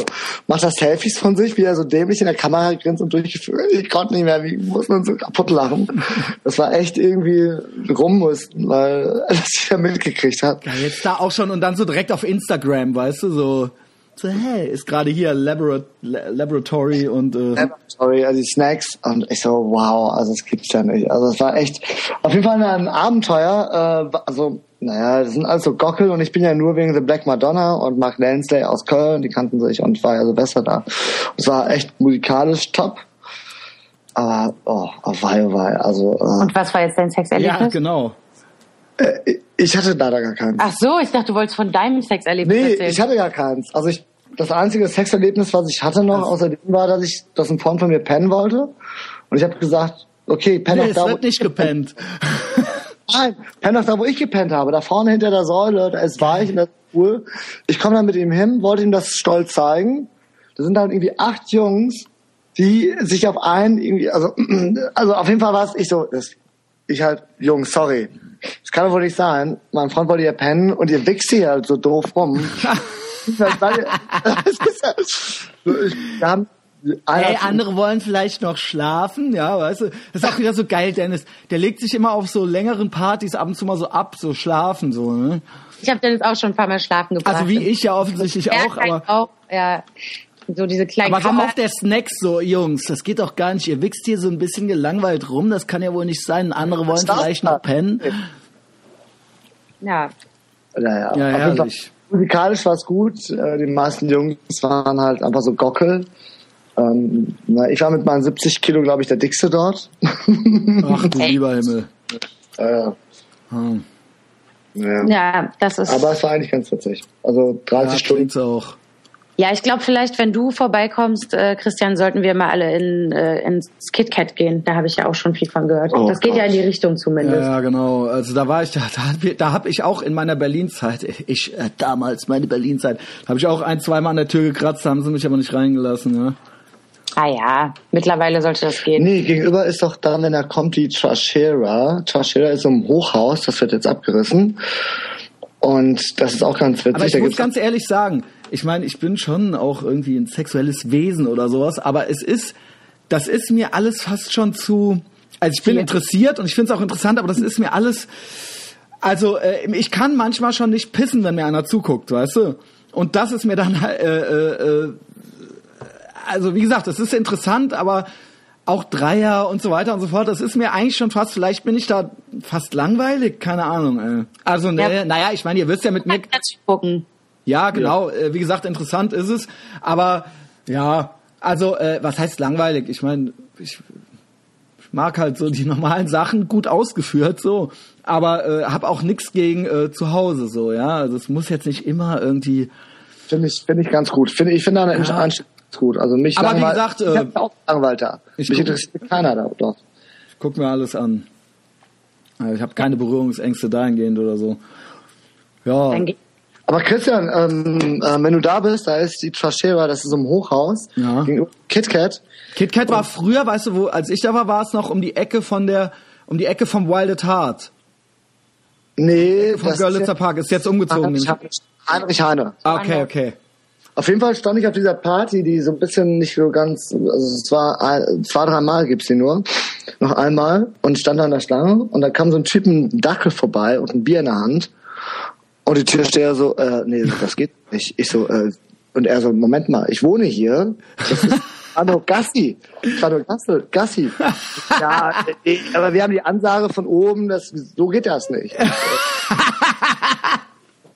macht er Selfies von sich, wie er so dämlich in der Kamera grinst und durchgeführt. Ich konnte nicht mehr, wie muss man so kaputt lachen. Das war echt irgendwie rum mussten, weil er das mehr mitgekriegt hat. Ja, jetzt da auch schon und dann so direkt auf Instagram, weißt du, so, so hey, ist gerade hier Labora La- Laboratory und äh, Sorry, also die Snacks und ich so, wow, also das gibt's ja nicht. Also es war echt auf jeden Fall ein Abenteuer. Äh, also, naja, das sind alles so Gockel und ich bin ja nur wegen The Black Madonna und Mark Lansley aus Köln, die kannten sich und war ja Silvester da. Es war echt musikalisch top. Aber, oh, oh wei, oh wei, also äh, Und was war jetzt dein ja, Sexerlebnis? genau. Äh, ich hatte leider gar keins. Ach so, ich dachte, du wolltest von deinem Sexerlebnis Nee, erzählen. ich hatte gar keins. Also ich, das einzige Sexerlebnis, was ich hatte noch außerdem war, dass ich, dass ein Freund von mir pennen wollte. Und ich habe gesagt, okay, penn Nee, doch es da, wo wird nicht gepennt. Nein, penn doch da, wo ich gepennt habe. Da vorne hinter der Säule, da ist weich und das ist cool. Ich komme dann mit ihm hin, wollte ihm das stolz zeigen. Da sind dann irgendwie acht Jungs, die sich auf einen irgendwie, also, also auf jeden Fall war es ich so, das, ich halt, Jungs, sorry. Das kann doch wohl nicht sein. Mein Freund wollte ja pennen und ihr wichst hier halt so doof rum. Wir haben Ey, andere wollen vielleicht noch schlafen, ja, weißt du? Das ist auch wieder so geil, Dennis. Der legt sich immer auf so längeren Partys ab und zu mal so ab, so schlafen, so, ne? Ich habe Dennis auch schon ein paar Mal schlafen gebracht. Also wie ich ja offensichtlich auch, aber, auch, ja. So diese kleinen aber so Kammer- auf der Snacks so, Jungs, das geht doch gar nicht. Ihr wichst hier so ein bisschen gelangweilt rum, das kann ja wohl nicht sein. Andere wollen vielleicht noch pennen. Ja, Ja. Ja, herrlich. musikalisch war es gut. Äh, Die meisten Jungs waren halt einfach so Gockel. Ähm, na, ich war mit meinen 70 Kilo, glaube ich, der dickste dort. Ach du lieber Himmel. äh, Hm. ja. ja, das ist. Aber es war eigentlich ganz witzig. Also 30 Ja, Stunden auch. Ja, ich glaube vielleicht, wenn du vorbeikommst, äh, Christian, sollten wir mal alle in, äh, ins KitKat gehen. Da habe ich ja auch schon viel von gehört. Oh das geht ja in Gott. die Richtung zumindest. Ja, genau. Also da war ich, da, da, da habe ich auch in meiner Berlin-Zeit, ich äh, damals meine Berlin-Zeit, habe ich auch ein, zweimal an der Tür gekratzt, haben sie mich aber nicht reingelassen. Ja. Ah ja, mittlerweile sollte das gehen. Nee, gegenüber ist doch dann, wenn da kommt die Trashera. Trashera ist so ein Hochhaus, das wird jetzt abgerissen. Und das ist auch ganz witzig. Aber ich da muss ganz ehrlich sagen, ich meine, ich bin schon auch irgendwie ein sexuelles Wesen oder sowas, aber es ist, das ist mir alles fast schon zu, also ich bin Viel. interessiert und ich finde es auch interessant, aber das ist mir alles, also äh, ich kann manchmal schon nicht pissen, wenn mir einer zuguckt, weißt du? Und das ist mir dann, äh, äh, äh, also wie gesagt, das ist interessant, aber auch Dreier und so weiter und so fort, das ist mir eigentlich schon fast, vielleicht bin ich da fast langweilig, keine Ahnung. Ey. Also, ne, Ja. naja, ich meine, ihr wisst ja mit mir, gucken. Ja, genau. Äh, wie gesagt, interessant ist es. Aber ja, also äh, was heißt langweilig? Ich meine, ich, ich mag halt so die normalen Sachen gut ausgeführt so, aber äh, habe auch nichts gegen äh, zu Hause so. Ja, also es muss jetzt nicht immer irgendwie. Finde ich, finde ich ganz gut. Finde ich finde eine Ja. Ganz gut. Also mich Aber wie gesagt, ich äh, hab auch langweilt da. ich Mich guck- interessiert keiner da doch. Ich guck mir alles an. Also ich habe keine Berührungsängste dahingehend oder so. Ja, Dann geht Aber Christian, ähm, äh, wenn du da bist, da ist die Trashera, das ist so ein Hochhaus. Ja. KitKat. KitKat war früher, weißt du, wo als ich da war, war es noch um die Ecke von der, um die Ecke vom Wild at Heart. Nee, Vom Görlitzer ist Park ist jetzt umgezogen. Heinrich. Heinrich Heine. Ah, okay, okay. Auf jeden Fall stand ich auf dieser Party, die so ein bisschen nicht so ganz, also es war ein- zwei, drei Mal gibt's die nur, noch einmal und stand da an der Schlange und da kam so ein Typ einem Dackel vorbei und ein Bier in der Hand und die Türsteher so, äh, nee, das geht nicht. Ich so, äh, und er so, Moment mal, ich wohne hier. Das ist Hallo Gassi. Hallo Gassi. Gassi. Ja, äh, aber wir haben die Ansage von oben, das, so geht das nicht.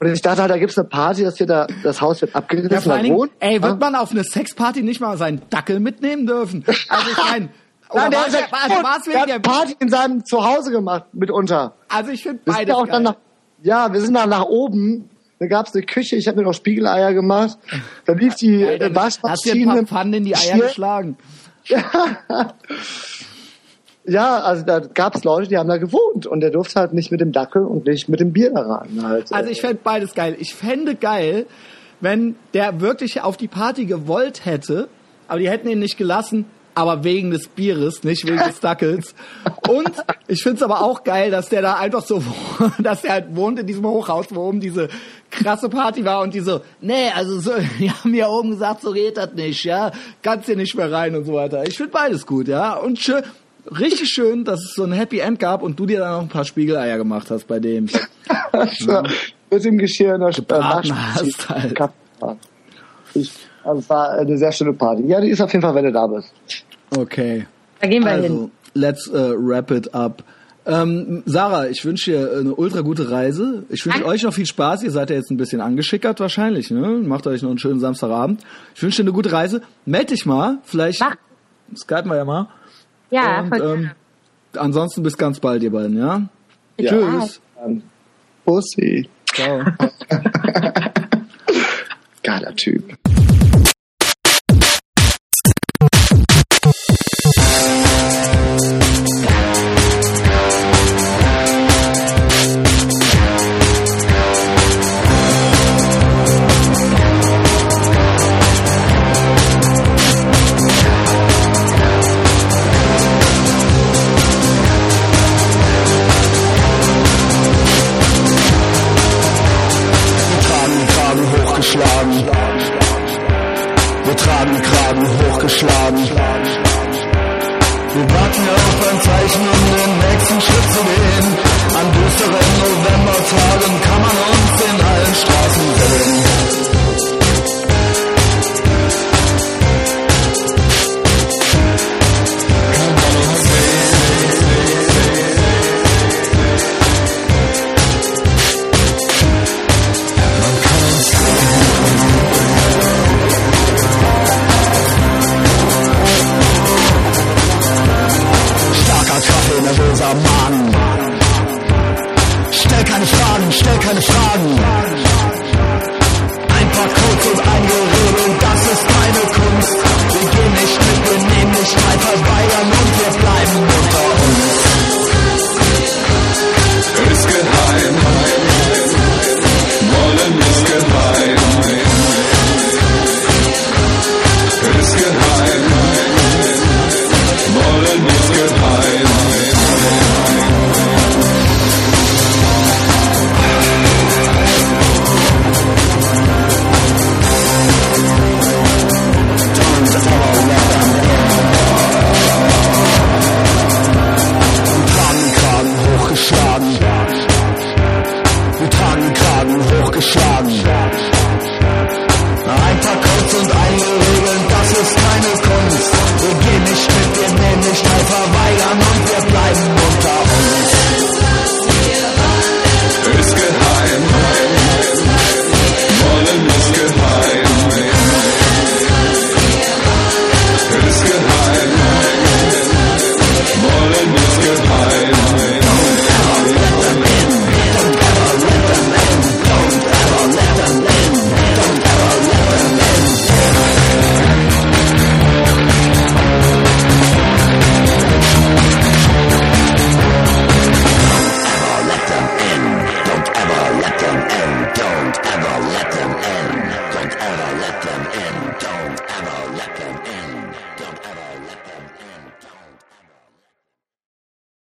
Und ich dachte halt, da gibt's eine Party, dass wir da, das Haus wird abgerissen. Ja, vor allen Dingen, ey, wird Ja. man auf eine Sexparty nicht mal seinen Dackel mitnehmen dürfen? Also ich meine, Nein, der, war ist es ja, also war's der der, eine Party in seinem Zuhause gemacht, mitunter. also ich finde ja auch dann geil. nach, ja, wir sind dann nach oben. Da gab's eine Küche, ich habe mir noch Spiegeleier gemacht. Da lief die Ey, äh, dann Hast du ein Waschmaschine. paar Pfannen in die Eier geschlagen? Ja, also da gab's Leute, die haben da gewohnt und der durfte halt nicht mit dem Dackel und nicht mit dem Bier da rein. Halt. Also ich fände beides geil. Ich fände geil, wenn der wirklich auf die Party gewollt hätte, aber die hätten ihn nicht gelassen, aber wegen des Bieres, nicht wegen des Dackels. Und ich finde es aber auch geil, dass der da einfach so, dass der halt wohnt in diesem Hochhaus, wo oben diese krasse Party war und die so, nee, also so, die haben mir oben gesagt, so geht das nicht, ja, kannst hier nicht mehr rein und so weiter. Ich finde beides gut, ja, und schön, richtig schön, dass es so ein Happy End gab und du dir dann noch ein paar Spiegeleier gemacht hast bei dem. mit dem Geschirr in der Gebraten Waschmaschine. hast halt. Ich, also es war eine sehr schöne Party. Ja, die ist auf jeden Fall, wenn du da bist. Okay. Da gehen wir Also, hin. let's uh, wrap it up. Ähm, Sarah, ich wünsche dir eine ultra gute Reise. Ich wünsche euch noch viel Spaß. Ihr seid ja jetzt ein bisschen angeschickert wahrscheinlich. Ne? Macht euch noch einen schönen Samstagabend. Ich wünsche dir eine gute Reise. Meld dich mal. Vielleicht Mach. skypen wir ja mal. Ja, Und ähm, ansonsten bis ganz bald, ihr beiden. Ja? Ja. Tschüss. Pussy. Ciao. Geiler Typ.